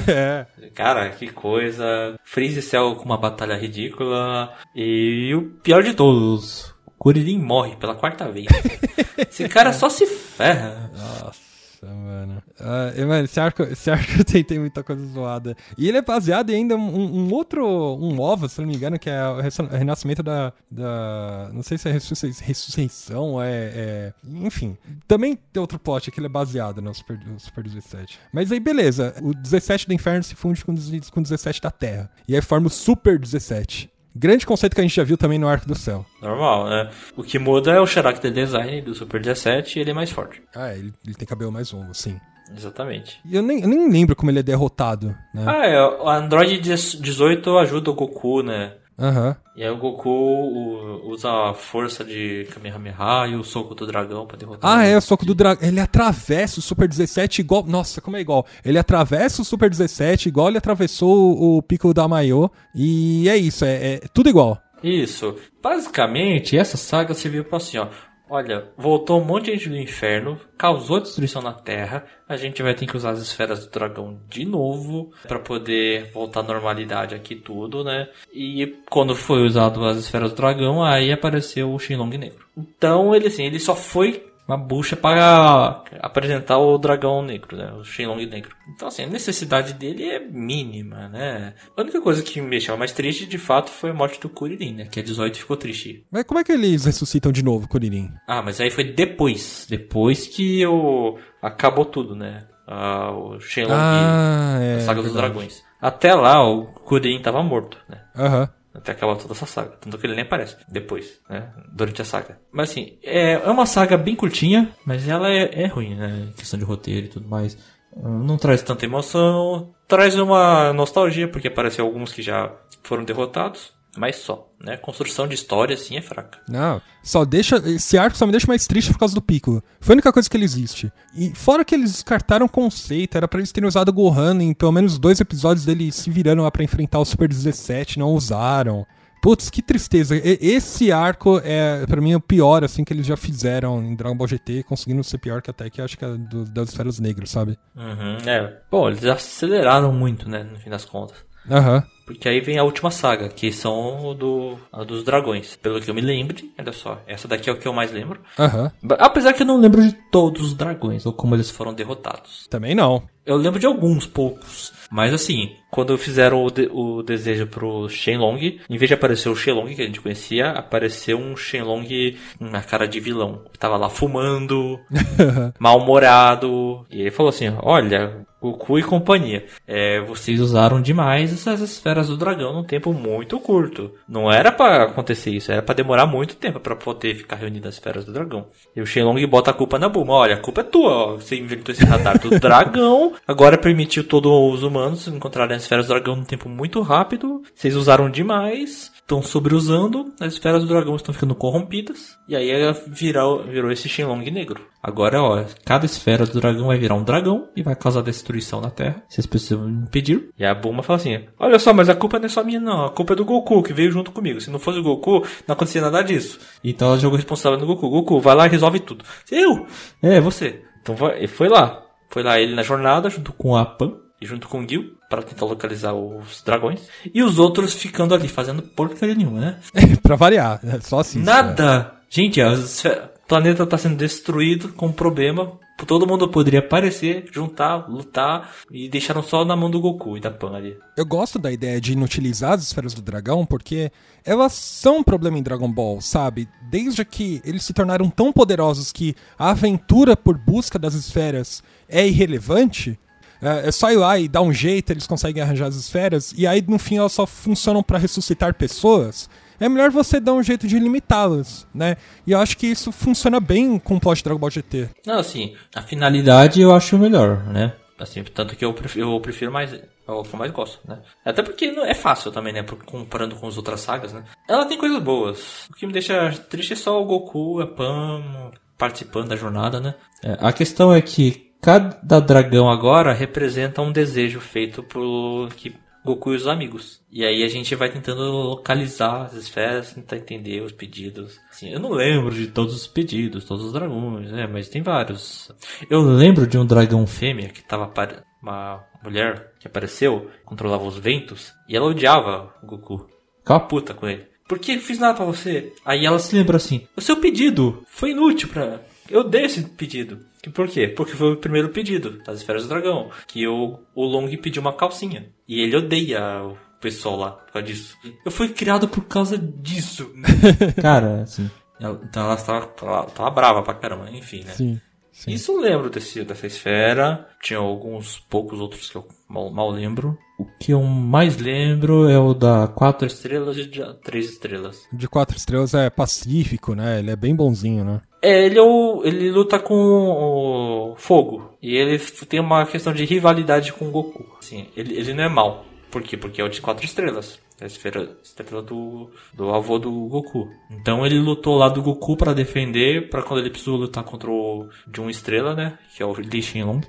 É. Cara, que coisa. Freeze Cell com uma batalha ridícula. E o pior de todos. Kuririn morre pela quarta vez. [LAUGHS] Esse cara só se ferra. Nossa, mano. Ah, e, mano, esse arco, esse arco [LAUGHS] muita coisa zoada. E ele é baseado em ainda um, um outro, um OVA, se não me engano, que é o ressa- renascimento da, da... Não sei se é ressurrei- ressurreição, é, é... Enfim. Também tem outro plot que ele é baseado no Super, no Super 17. Mas aí, beleza. O 17 do Inferno se funde com, o 10 com o 17 da Terra. E aí forma o Super 17. Grande conceito que a gente já viu também no Arco do Céu. Normal, né? O que muda é o character design do Super 17 e ele é mais forte. Ah, ele, ele tem cabelo mais longo, sim. Exatamente. E eu nem, eu nem lembro como ele é derrotado, né? Ah, é. O Android 18 ajuda o Goku, né? Aham. E aí o Goku o- usa a força de Kamehameha e o soco do dragão pra derrotar Ah, ele. é, o soco do dragão. Ele atravessa o Super 17 igual. Nossa, como é igual? Ele atravessa o Super 17 igual ele atravessou o, o Piccolo da Mayo. E é isso, é, é tudo igual. Isso. Basicamente, essa saga serviu pra assim, ó. Olha, voltou um monte de gente do inferno, causou destruição na Terra. A gente vai ter que usar as esferas do dragão de novo pra poder voltar à normalidade aqui tudo, né? E quando foi usado as esferas do dragão, aí apareceu o Shenlong negro. Então, ele assim, ele só foi uma bucha para apresentar o dragão negro, né? O Shenlong negro. Então, assim, a necessidade dele é mínima, né? A única coisa que me deixava mais triste, de fato, foi a morte do Kuririn, né? Que a 18 ficou triste. Mas como é que eles ressuscitam de novo, Kuririn? Ah, mas aí foi depois. Depois que o... acabou tudo, né? Ah, o Shenlong, Ah, é. a saga dos verdade. dragões. Até lá, o Kuririn tava morto, né? Aham. Até acabar toda essa saga. Tanto que ele nem aparece depois, né? Durante a saga. Mas assim, é, é uma saga bem curtinha, mas ela é, é ruim, né? Em questão de roteiro e tudo mais. Hum, Não traz tanta emoção. Traz uma nostalgia, porque apareceu alguns que já foram derrotados. Mas só, né? Construção de história, assim, é fraca. Não, só deixa. Esse arco só me deixa mais triste por causa do Piccolo. Foi a única coisa que ele existe. E fora que eles descartaram o conceito, era pra eles terem usado o Gohan em pelo menos dois episódios dele se virando lá pra enfrentar o Super 17, não usaram. Putz, que tristeza. Esse arco é, pra mim, o pior, assim, que eles já fizeram em Dragon Ball GT, conseguindo ser pior que até que acho que é do, das esferas negras, sabe? Uhum, é. Bom, eles aceleraram muito, né? No fim das contas. Aham. Porque aí vem a última saga, que são do, a dos dragões. Pelo que eu me lembre, olha só, essa daqui é o que eu mais lembro. Aham. Ba- Apesar que eu não lembro de todos os dragões, ou como eles foram derrotados. Também não. Eu lembro de alguns poucos. Mas assim, quando fizeram o, de- o desejo pro Shenlong, em vez de aparecer o Shenlong que a gente conhecia, apareceu um Shenlong na cara de vilão. Tava lá fumando, [LAUGHS] mal-humorado. E ele falou assim: Olha, Goku e companhia, é, vocês usaram demais essas esferas do dragão num tempo muito curto. Não era pra acontecer isso, era pra demorar muito tempo pra poder ficar reunidas as esferas do dragão. E o Shenlong bota a culpa na Bulma: Olha, a culpa é tua, ó. você inventou esse radar do [LAUGHS] dragão, agora permitiu todos os humanos encontrarem as esferas do dragão num tempo muito rápido. Vocês usaram demais, estão sobreusando, as esferas do dragão estão ficando corrompidas. E aí ela virou, virou esse Shenlong negro. Agora, ó, cada esfera do dragão vai virar um dragão e vai causar destruição na Terra. Vocês precisam impedir. E a Bulma fala assim: Olha só, mas a culpa não é só minha, não. A culpa é do Goku, que veio junto comigo. Se não fosse o Goku, não acontecia nada disso. Então ela jogou responsável no Goku. Goku, vai lá e resolve tudo. Eu? É, você. Então foi lá. Foi lá ele na jornada, junto com a Pan junto com o Gil, para tentar localizar os dragões. E os outros ficando ali, fazendo porcaria nenhuma, né? [LAUGHS] pra variar, é só assim. Nada! Gente, as esfe- o planeta tá sendo destruído com um problema. Todo mundo poderia aparecer, juntar, lutar e deixaram só na mão do Goku e da Pan ali. Eu gosto da ideia de inutilizar as esferas do dragão porque elas são um problema em Dragon Ball, sabe? Desde que eles se tornaram tão poderosos que a aventura por busca das esferas é irrelevante, é é só ir lá e dar um jeito, eles conseguem arranjar as esferas, e aí no fim elas só funcionam pra ressuscitar pessoas. É melhor você dar um jeito de limitá-las, né? E eu acho que isso funciona bem com o plot de Dragon Ball GT. Não, assim, a finalidade eu acho melhor, né? Assim, tanto que eu prefiro, eu prefiro mais. É o que eu mais gosto, né? Até porque não é fácil também, né? Comparando com as outras sagas, né? Ela tem coisas boas. O que me deixa triste é só o Goku, a Pan participando da jornada, né? É, a questão é que cada dragão agora representa um desejo feito por que Goku e os amigos. E aí a gente vai tentando localizar as esferas, tentar entender os pedidos. Assim, eu não lembro de todos os pedidos, todos os dragões, né? Mas tem vários. Eu lembro de um dragão fêmea que tava apare- uma mulher que apareceu, controlava os ventos, e ela odiava o Goku. Ficava puta com ele. Por que eu fiz nada pra você? Aí ela se lembra assim: o seu pedido foi inútil pra. Eu dei esse pedido. Por quê? Porque foi o primeiro pedido das esferas do dragão. Que o, o Long pediu uma calcinha. E ele odeia o pessoal lá por causa disso. Eu fui criado por causa disso. [LAUGHS] Cara, assim. ela- então ela tava, tava, tava brava pra caramba, enfim, né? Sim. Sim. Isso eu lembro desse, dessa esfera. Tinha alguns poucos outros que eu mal, mal lembro. O que eu mais lembro é o da quatro estrelas e de três estrelas. De quatro estrelas é pacífico, né? Ele é bem bonzinho, né? É, ele, é o, ele luta com o fogo. E ele tem uma questão de rivalidade com o Goku. Assim, ele, ele não é mal. Por quê? Porque é o de quatro estrelas. A esfera, estrela do, do avô do Goku. Então ele lutou lá do Goku pra defender, pra quando ele precisou lutar contra o de uma estrela, né? Que é o Lee Shenlong,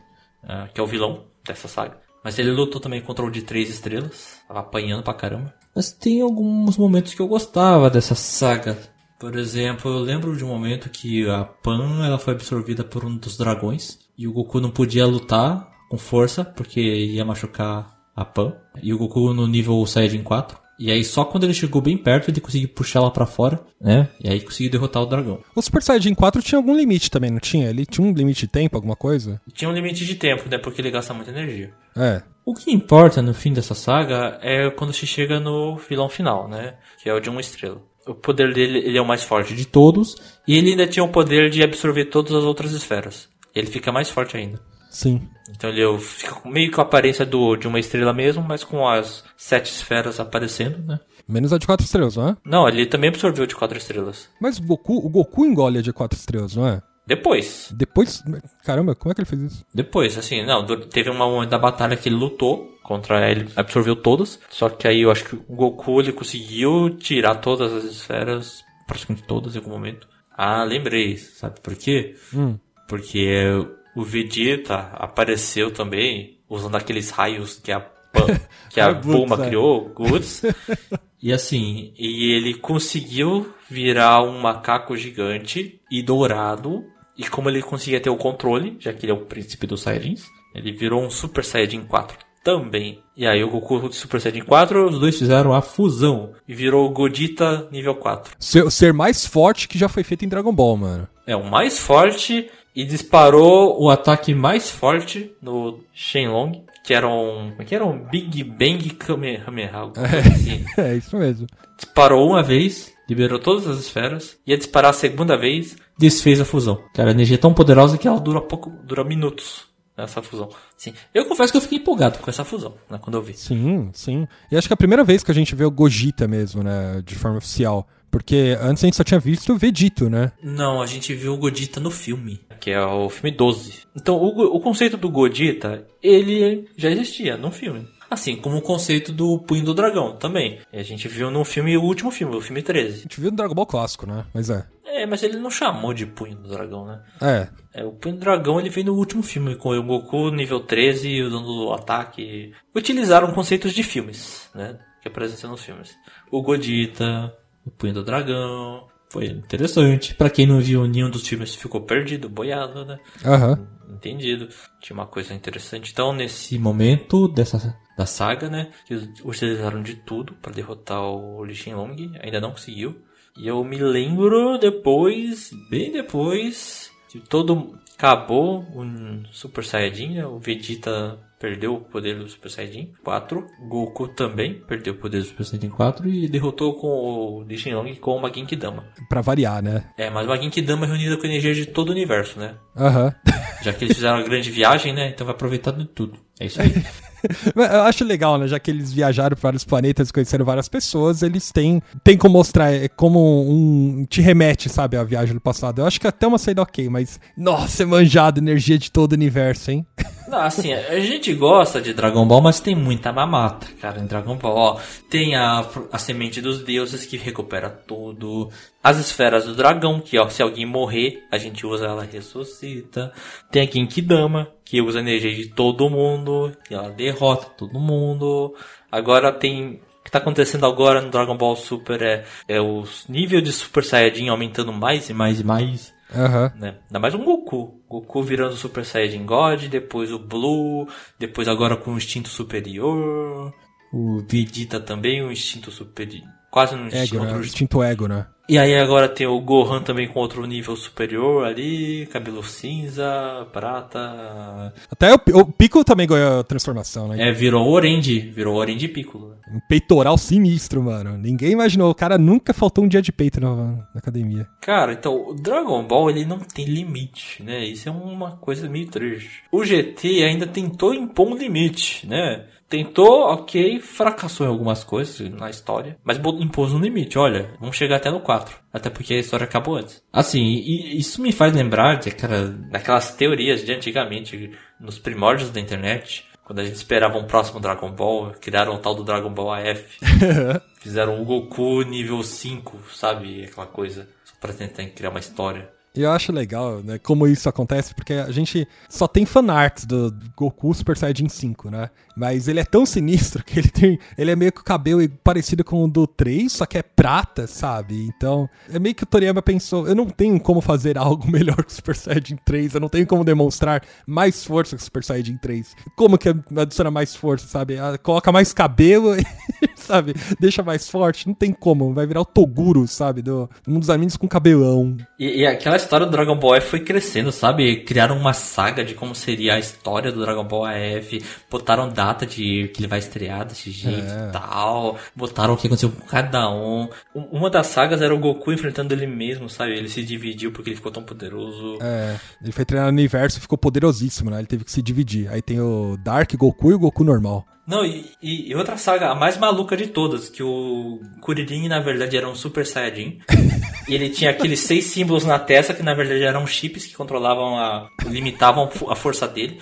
ah, que é o vilão dessa saga. Mas ele lutou também contra o de três estrelas, tava apanhando pra caramba. Mas tem alguns momentos que eu gostava dessa saga. Por exemplo, eu lembro de um momento que a Pan ela foi absorvida por um dos dragões e o Goku não podia lutar com força porque ia machucar a Pan. E o Goku no nível Saiyajin 4. E aí só quando ele chegou bem perto ele conseguiu puxar ela pra fora, né? E aí conseguiu derrotar o dragão. O Super Saiyajin 4 tinha algum limite também, não tinha? Ele tinha um limite de tempo, alguma coisa? Tinha um limite de tempo, né? Porque ele gasta muita energia. É. O que importa no fim dessa saga é quando se chega no vilão final, né? Que é o de uma estrela. O poder dele ele é o mais forte de todos e ele ainda tinha o poder de absorver todas as outras esferas. Ele fica mais forte ainda. Sim. Então ele fica meio com a aparência do, de uma estrela mesmo, mas com as sete esferas aparecendo, né? Menos a de quatro estrelas, não é? Não, ele também absorveu de quatro estrelas. Mas o Goku, o Goku engole a de quatro estrelas, não é? Depois. Depois. Caramba, como é que ele fez isso? Depois, assim, não, teve uma momento da batalha que ele lutou contra ele, absorveu todas. Só que aí eu acho que o Goku ele conseguiu tirar todas as esferas, praticamente todas em algum momento. Ah, lembrei, sabe por quê? Hum. Porque o Vegeta apareceu também usando aqueles raios que a [LAUGHS] que a Bulma criou, Guts. [LAUGHS] e assim, e ele conseguiu virar um macaco gigante e dourado. E como ele conseguia ter o controle, já que ele é o príncipe dos Saiyajins, ele virou um Super Saiyajin 4 também. E aí o Goku do Super Saiyajin 4, os dois fizeram a fusão e virou o Godita nível 4. Ser, ser mais forte que já foi feito em Dragon Ball, mano. É o mais forte e disparou o ataque mais forte no Shenlong, que era um. Como é que era? Um Big Bang Kamehameha. coisa assim. [LAUGHS] É isso mesmo. Disparou uma vez, liberou todas as esferas, ia disparar a segunda vez, desfez a fusão. Cara, a energia é tão poderosa que ela dura pouco, dura minutos. Essa fusão. Sim. Eu confesso que eu fiquei empolgado com essa fusão, né, quando eu vi. Sim, sim. E acho que é a primeira vez que a gente vê o Gogeta mesmo, né? De forma oficial. Porque antes a gente só tinha visto o Vegito, né? Não, a gente viu o Godita no filme, que é o filme 12. Então, o, o conceito do Godita, ele já existia no filme. Assim como o conceito do Punho do Dragão também. A gente viu no filme, o último filme, o filme 13. A gente viu no Dragon Ball clássico, né? Mas é. É, mas ele não chamou de Punho do Dragão, né? É. É, o Punho do Dragão ele veio no último filme, com o Goku nível 13 usando o ataque. Utilizaram conceitos de filmes, né? Que aparecem nos filmes. O Godita, o Punho do Dragão. Foi interessante. Pra quem não viu nenhum dos filmes, ficou perdido, boiado, né? Aham. Entendido. Tinha uma coisa interessante. Então, nesse momento dessa da saga, né? Que eles utilizaram de tudo pra derrotar o Lee Shenlong. Ainda não conseguiu. E eu me lembro depois, bem depois, de todo. Acabou o Super Saiyajin, né? O Vegeta perdeu o poder do Super Saiyajin 4. Goku também perdeu o poder do Super Saiyajin 4 e derrotou com o Lee Shenlong com uma Genkidama. Pra variar, né? É, mas uma Genkidama reunida com a energia de todo o universo, né? Aham. [LAUGHS] Já que eles fizeram uma grande viagem, né? Então vai aproveitar de tudo. É isso aí. [LAUGHS] Eu acho legal, né? Já que eles viajaram para vários planetas conheceram várias pessoas, eles têm, têm como mostrar, é como um. te remete, sabe, à viagem do passado. Eu acho que até uma saída ok, mas. Nossa, é manjado energia de todo o universo, hein? [LAUGHS] Não, assim, a gente gosta de Dragon Ball, mas tem muita mamata, cara, em Dragon Ball. Tem a, a semente dos deuses que recupera tudo. As esferas do dragão, que ó, se alguém morrer, a gente usa ela ressuscita. Tem a Genkidama, que usa a energia de todo mundo, e ela derrota todo mundo. Agora tem o que tá acontecendo agora no Dragon Ball Super é, é o nível de Super Saiyajin aumentando mais e mais e mais Aham. né? Ainda mais um Goku. Goku virando Super Saiyajin God, depois o Blue, depois agora com o instinto superior. O Vegeta também, um instinto superior. Quase um instinto. Ego, né? outro- Instinto ego, né? E aí agora tem o Gohan também com outro nível superior ali, cabelo cinza, prata. Até o, o Piccolo também ganhou a transformação, né? É, virou Orange, virou Orange Piccolo. Um peitoral sinistro, mano. Ninguém imaginou. O cara nunca faltou um dia de peito na, na academia. Cara, então, o Dragon Ball ele não tem limite, né? Isso é uma coisa meio triste. O GT ainda tentou impor um limite, né? Tentou, ok, fracassou em algumas coisas na história, mas impôs um limite. Olha, vamos chegar até no 4. Até porque a história acabou antes. Assim, e isso me faz lembrar de aquela, daquelas teorias de antigamente, nos primórdios da internet, quando a gente esperava um próximo Dragon Ball, criaram o tal do Dragon Ball AF. [LAUGHS] Fizeram o Goku nível 5, sabe? Aquela coisa. Só pra tentar criar uma história. E eu acho legal, né, como isso acontece, porque a gente só tem fanarts do Goku Super Saiyajin 5, né? Mas ele é tão sinistro que ele tem. Ele é meio que o cabelo parecido com o do 3, só que é prata, sabe? Então, é meio que o Toriyama pensou: eu não tenho como fazer algo [LAUGHS] melhor que o Super Saiyajin 3, eu não tenho como demonstrar mais força que o Super Saiyajin 3. Como que adiciona mais força, sabe? Ah, Coloca mais cabelo, [LAUGHS] sabe? Deixa mais forte. Não tem como, vai virar o Toguro, sabe? Do, um dos animes com cabelão. E, e aquela história do Dragon Ball AF foi crescendo, sabe? Criaram uma saga de como seria a história do Dragon Ball AF. Botaram data de que ele vai estrear desse jeito É. e tal. Botaram o que aconteceu com cada um. Um- Uma das sagas era o Goku enfrentando ele mesmo, sabe? Ele se dividiu porque ele ficou tão poderoso. É, ele foi treinar no universo e ficou poderosíssimo, né? Ele teve que se dividir. Aí tem o Dark Goku e o Goku normal. Não, e, e- e outra saga, a mais maluca de todas, que o Kuririn, na verdade, era um Super Saiyajin. [LAUGHS] e ele tinha aqueles seis símbolos na testa, que na verdade eram chips que controlavam a. limitavam a força dele.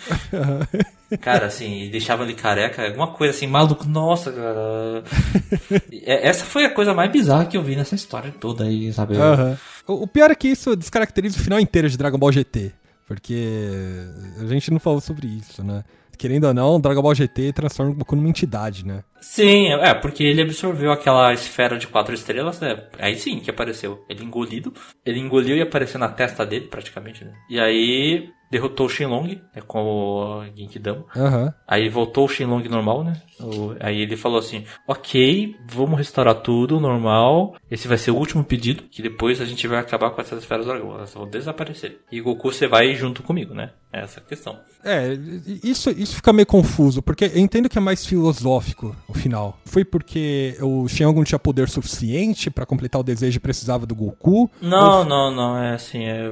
Cara, assim, e deixavam ele careca, alguma coisa assim, maluco. Nossa, cara. É- Essa foi a coisa mais bizarra que eu vi nessa história toda aí, sabe? O, o pior é que isso descaracteriza o final inteiro de Dragon Ball GT. Porque a gente não falou sobre isso, né? Querendo ou não, Dragon Ball GT transforma o Goku numa entidade, né? Sim, é, porque ele absorveu aquela esfera de quatro estrelas, né? Aí sim que apareceu. Ele engolido. Ele engoliu e apareceu na testa dele, praticamente, né? E aí derrotou o Shenlong, né, com o Genkidama. Aham. Aí voltou o Shenlong normal, né? O- aí ele falou assim: Ok, vamos restaurar tudo normal. Esse vai ser o último pedido, que depois a gente vai acabar com essas esferas do dragão. Elas vão desaparecer. E Goku, você vai junto comigo, né? Essa é a questão. É, isso, isso fica meio confuso, porque eu entendo que é mais filosófico o final. Foi porque o Shengon não tinha poder suficiente pra completar o desejo e precisava do Goku? Não, não, não, é assim, é,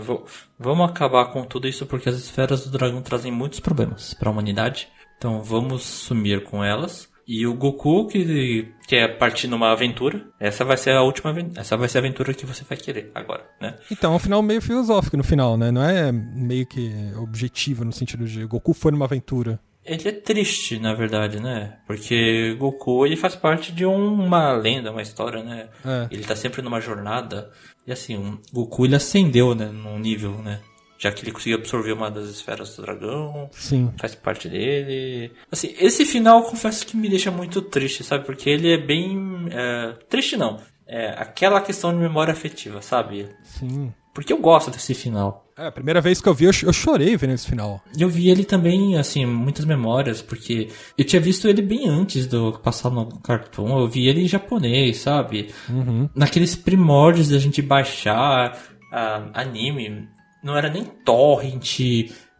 vamos acabar com tudo isso porque as esferas do dragão trazem muitos problemas para a humanidade. Então vamos sumir com elas. E o Goku que quer partir numa aventura, essa vai ser a última, essa vai ser a aventura que você vai querer agora, né? Então, é um final meio filosófico no final, né? Não é meio que objetivo no sentido de Goku foi numa aventura. Ele é triste, na verdade, né? Porque Goku, ele faz parte de um- uma lenda, uma história, né? É. Ele tá sempre numa jornada. E assim, Goku, ele ascendeu, né? Num nível, né? Já que ele conseguiu absorver uma das esferas do dragão. Sim. faz parte dele. Assim, esse final confesso que me deixa muito triste, sabe? Porque ele é bem. é, triste não. É aquela questão de memória afetiva, sabe? Sim. Porque eu gosto desse final. É, a primeira vez que eu vi, eu, eu chorei vendo esse final. Eu vi ele também, assim, muitas memórias, porque eu tinha visto ele bem antes do passar no cartoon. Eu vi ele em japonês, sabe? Naqueles primórdios da gente baixar ah, anime. Não era nem torrent,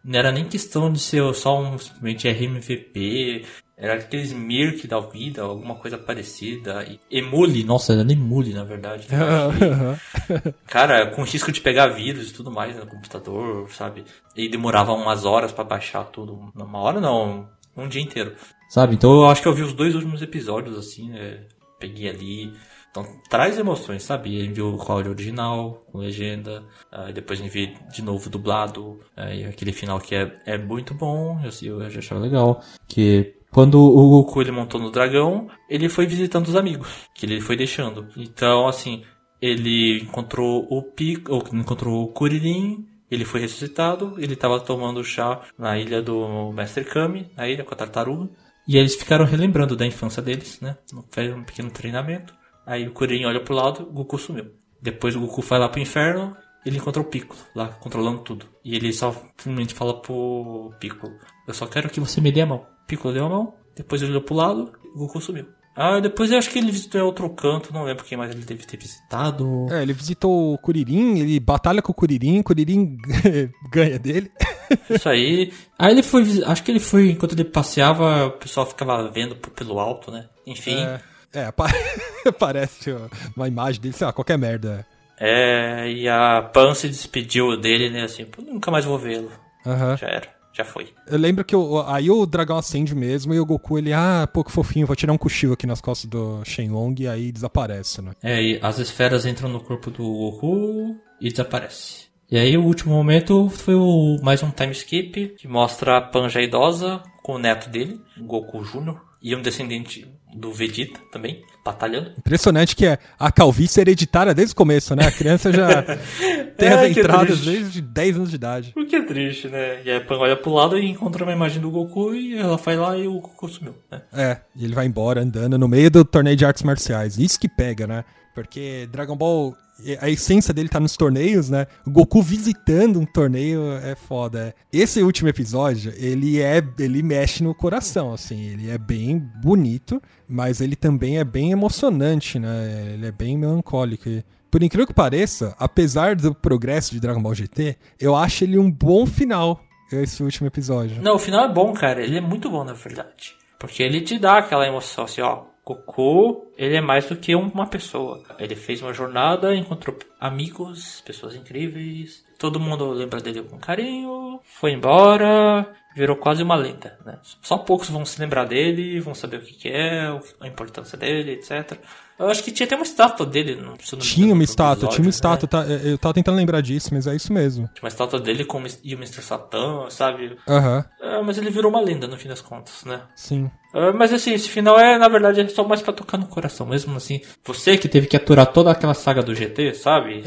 não era nem questão de ser só um simplesmente RMVP. Era aqueles Mirk da vida, alguma coisa parecida. E Emule, nossa, era Emule, na verdade. [LAUGHS] Cara, com risco de pegar vírus e tudo mais no computador, sabe? E demorava umas horas pra baixar tudo. Uma hora não, um dia inteiro. Sabe? Então eu acho que eu vi os dois últimos episódios, assim, né? Peguei ali. Então traz emoções, sabe? Enviou o áudio original, com legenda. Aí depois enviei de novo dublado. Aí aquele final que é, é muito bom, eu, eu já achava legal. Que quando o Goku ele montou no dragão, ele foi visitando os amigos, que ele foi deixando. Então, assim, ele encontrou o Pico, ou encontrou o Kuririn, ele foi ressuscitado, ele estava tomando chá na ilha do Mestre Kami, na ilha com a tartaruga. E eles ficaram relembrando da infância deles, né? Fez um pequeno treinamento. Aí o Kuririn olha pro lado, o Goku sumiu. Depois o Goku vai lá pro inferno, ele encontra o Piccolo lá, controlando tudo. E ele só simplesmente fala pro Piccolo, eu só quero que você me dê a mão. Piccolo deu a mão, depois ele olhou pro lado, o Goku sumiu. Ah, depois eu acho que ele visitou em outro canto, não lembro quem mais ele deve ter visitado. É, ele visitou o Kuririn, ele batalha com o Kuririn, o Kuririn [LAUGHS] ganha dele. [LAUGHS] Isso aí. Aí ele foi, acho que ele foi, enquanto ele passeava, o pessoal ficava vendo pelo alto, né? Enfim. É, é ó, [LAUGHS] uma imagem dele, sei lá, qualquer merda. É, e a Pan se despediu dele, né? Assim, "Pô, nunca mais vou vê-lo. Aham. Já era, já foi. Eu lembro que o- aí o dragão acende mesmo e o Goku, ele, ah, pô, que fofinho, vou tirar um cochilo aqui nas costas do Shenlong e aí desaparece, né? É, e as esferas entram no corpo do Goku e desaparece. E aí o último momento foi o, mais um time skip que mostra a Pan já idosa com o neto dele, o Goku Júnior, e um descendente do Vegeta também, batalhando. Impressionante que é a calvície hereditária desde o começo, né? A criança já [LAUGHS] tem as É, que entradas triste. desde 10 anos de idade. O que é triste, né? E a Pan olha pro lado e encontra uma imagem do Goku e ela vai lá e o Goku sumiu, né? É, e ele vai embora andando no meio do torneio de artes marciais. Isso que pega, né? Porque Dragon Ball, a essência dele tá nos torneios, né? O Goku visitando um torneio é foda. Esse último episódio, ele é, ele mexe no coração, assim, ele é bem bonito, mas ele também é bem emocionante, né? Ele é bem melancólico. Por incrível que pareça, apesar do progresso de Dragon Ball GT, eu acho ele um bom final, esse último episódio. Não, o final é bom, cara. Ele é muito bom, na verdade. Porque ele te dá aquela emoção, assim, ó. Goku, ele é mais do que uma pessoa. Ele fez uma jornada, encontrou amigos, pessoas incríveis. Todo mundo lembra dele com carinho. Foi embora. Virou quase uma lenda, né? Só poucos vão se lembrar dele, vão saber o que, que é, a importância dele, etc. Eu acho que tinha até uma estátua dele. não- se não Tinha uma estátua, tinha uma episódio, estátua, né? tá, eu tava tentando lembrar disso, mas é isso mesmo. Tinha uma estátua dele com e o Mr. Satan, sabe? Aham, É, mas ele virou uma lenda no fim das contas, né? sim. Ah, Mas assim, esse final é, na verdade, é só mais pra tocar no coração. Mesmo assim, você que teve que aturar toda aquela saga do GT, sabe?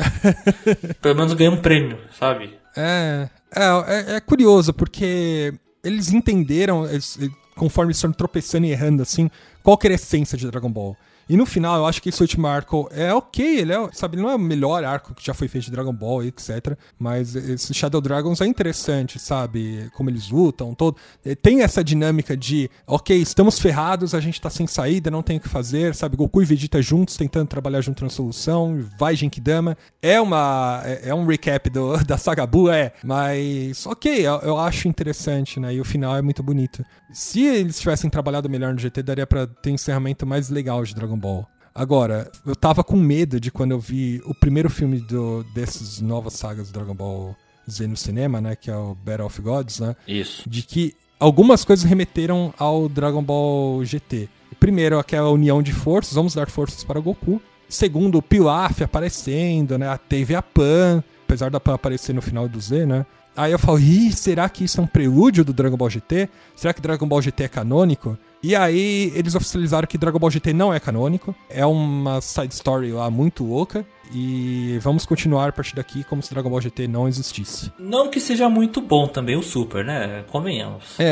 [LAUGHS] Pelo menos ganhou um prêmio, sabe? É, é, é, é curioso, porque eles entenderam, eles- conforme eles foram tropeçando e errando, assim, qual que era a essência de Dragon Ball. E no final, eu acho que esse último arco é ok, ele é, sabe, não é o melhor arco que já foi feito de Dragon Ball, etc. Mas esse Shadow Dragons é interessante, sabe? Como eles lutam, todo. Tem essa dinâmica de, ok, estamos ferrados, a gente tá sem saída, não tem o que fazer, sabe? Goku e Vegeta juntos, tentando trabalhar junto na solução, vai Genkidama. É uma. É, é um recap do, [LAUGHS] da saga Buu, é. Mas, ok, eu, eu acho interessante, né? E o final é muito bonito. Se eles tivessem trabalhado melhor no GT, daria para ter um encerramento mais legal de Dragon Ball. Agora, eu tava com medo de quando eu vi o primeiro filme do, dessas novas sagas do Dragon Ball Z no cinema, né? Que é o Battle of Gods, né? Isso. De que algumas coisas remeteram ao Dragon Ball GT. Primeiro, aquela união de forças, vamos dar forças para o Goku. Segundo, o Pilaf aparecendo, né? Teve a Pan, apesar da Pan aparecer no final do Z, né? Aí eu falo, ih, será que isso é um prelúdio do Dragon Ball GT? Será que Dragon Ball GT é canônico? E aí eles oficializaram que Dragon Ball GT não é canônico, é uma side story lá muito louca. E vamos continuar a partir daqui como se Dragon Ball GT não existisse. Não que seja muito bom também o Super, né? Convenhamos. É,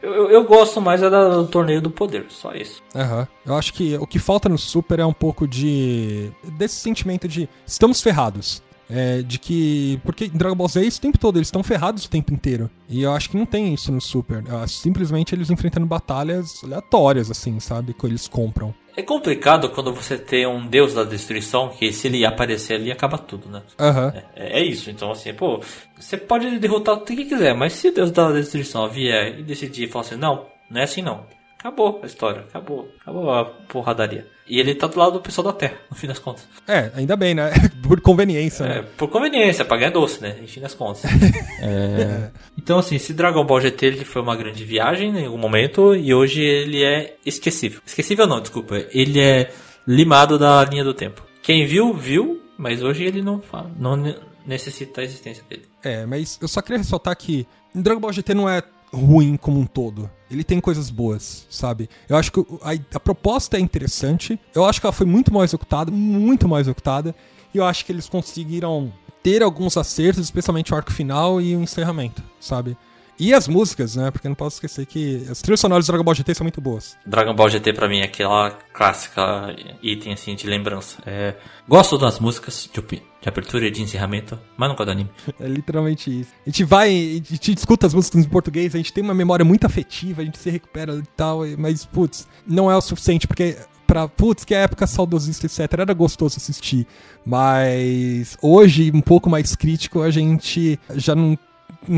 é. Eu, eu gosto mais é do Torneio do Poder, só isso. Aham. Uhum. Eu acho que o que falta no Super é um pouco de. desse sentimento de estamos ferrados. É, de que. Porque em Dragon Ball Z é isso o tempo todo, eles estão ferrados o tempo inteiro. E eu acho que não tem isso no Super. simplesmente eles enfrentando batalhas aleatórias, assim, sabe? Que eles compram. É complicado quando você tem um deus da destruição que se ele aparecer ali acaba tudo, né? Uhum. É, é, isso. Então, assim, pô, você pode derrotar o que quiser, mas se o deus da destruição vier e decidir falar assim, não, não é assim não. Acabou a história, acabou, acabou a porradaria. E ele tá do lado do pessoal da Terra, no fim das contas. É, ainda bem, né? [LAUGHS] por conveniência, é, né? Por conveniência, pra ganhar doce, né? No fim das contas. [LAUGHS] é... Então, assim, se Dragon Ball GT ele foi uma grande viagem em algum momento, e hoje ele é esquecível. Esquecível não, desculpa. Ele é limado da linha do tempo. Quem viu, viu, mas hoje ele não, não necessita a existência dele. É, mas eu só queria ressaltar que Dragon Ball GT não é ruim como um todo. Ele tem coisas boas, sabe? Eu acho que a, a, proposta é interessante. Eu acho que ela foi muito mal executada, muito mal executada. E eu acho que eles conseguiram ter alguns acertos, especialmente o arco final e o encerramento, sabe? E as músicas, né? Porque não posso esquecer que as trilhas sonoras de Dragon Ball GT são muito boas. Dragon Ball GT pra mim é aquela clássica item assim de lembrança. É, gosto das músicas de, de abertura e de encerramento, mas não gosto do anime. [LAUGHS] É literalmente isso. A gente vai, a gente escuta as músicas em português, a gente tem uma memória muito afetiva, a gente se recupera e tal, mas putz, não é o suficiente porque pra, putz, que época saudosista, etc. Era gostoso assistir. Mas hoje, um pouco mais crítico, a gente já não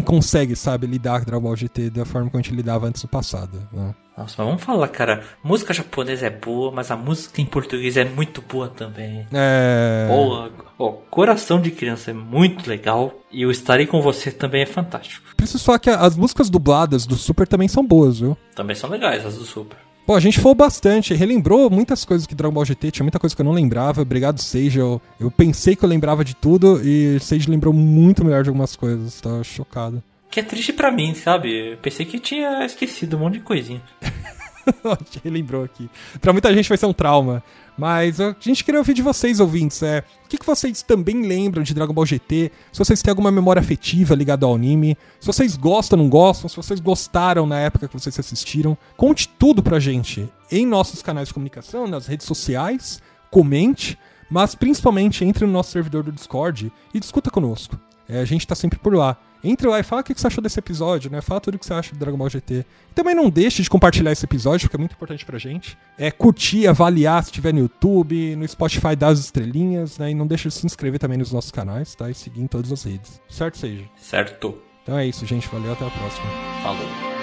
consegue, sabe, lidar com Dragon Ball GT da forma que a gente lidava antes do passado. Né? Nossa, mas vamos falar, cara. Música japonesa é boa, mas a música em português é muito boa também. É. Boa. Oh, Coração de Criança é muito legal. E o Estarei com Você também é fantástico. Preciso falar que as músicas dubladas do Super também são boas, viu? Também são legais as do Super. Pô, a gente falou bastante, relembrou muitas coisas que Dragon Ball GT, tinha muita coisa que eu não lembrava. Obrigado, Sage. Eu, eu pensei que eu lembrava de tudo e Sage lembrou muito melhor de algumas coisas. Tava chocado. Que é triste para mim, sabe? Eu pensei que tinha esquecido um monte de coisinha. [LAUGHS] [LAUGHS] Relembrou aqui. Pra muita gente vai ser um trauma. Mas a gente queria ouvir de vocês, ouvintes. É, o que, que vocês também lembram de Dragon Ball GT? Se vocês têm alguma memória afetiva ligada ao anime. Se vocês gostam ou não gostam. Se vocês gostaram na época que vocês assistiram. Conte tudo pra gente em nossos canais de comunicação, nas redes sociais. Comente. Mas principalmente entre no nosso servidor do Discord e discuta conosco. É, a gente tá sempre por lá. Entre lá e fala o que você achou desse episódio, né? Fala tudo o que você acha do Dragon Ball GT. E também não deixe de compartilhar esse episódio, porque é muito importante pra gente. É curtir, avaliar se estiver no YouTube, no Spotify, dar as estrelinhas, né? E não deixe de se inscrever também nos nossos canais, tá? E seguir em todas as redes. Certo seja? Certo. Então é isso, gente. Valeu, até a próxima. Falou.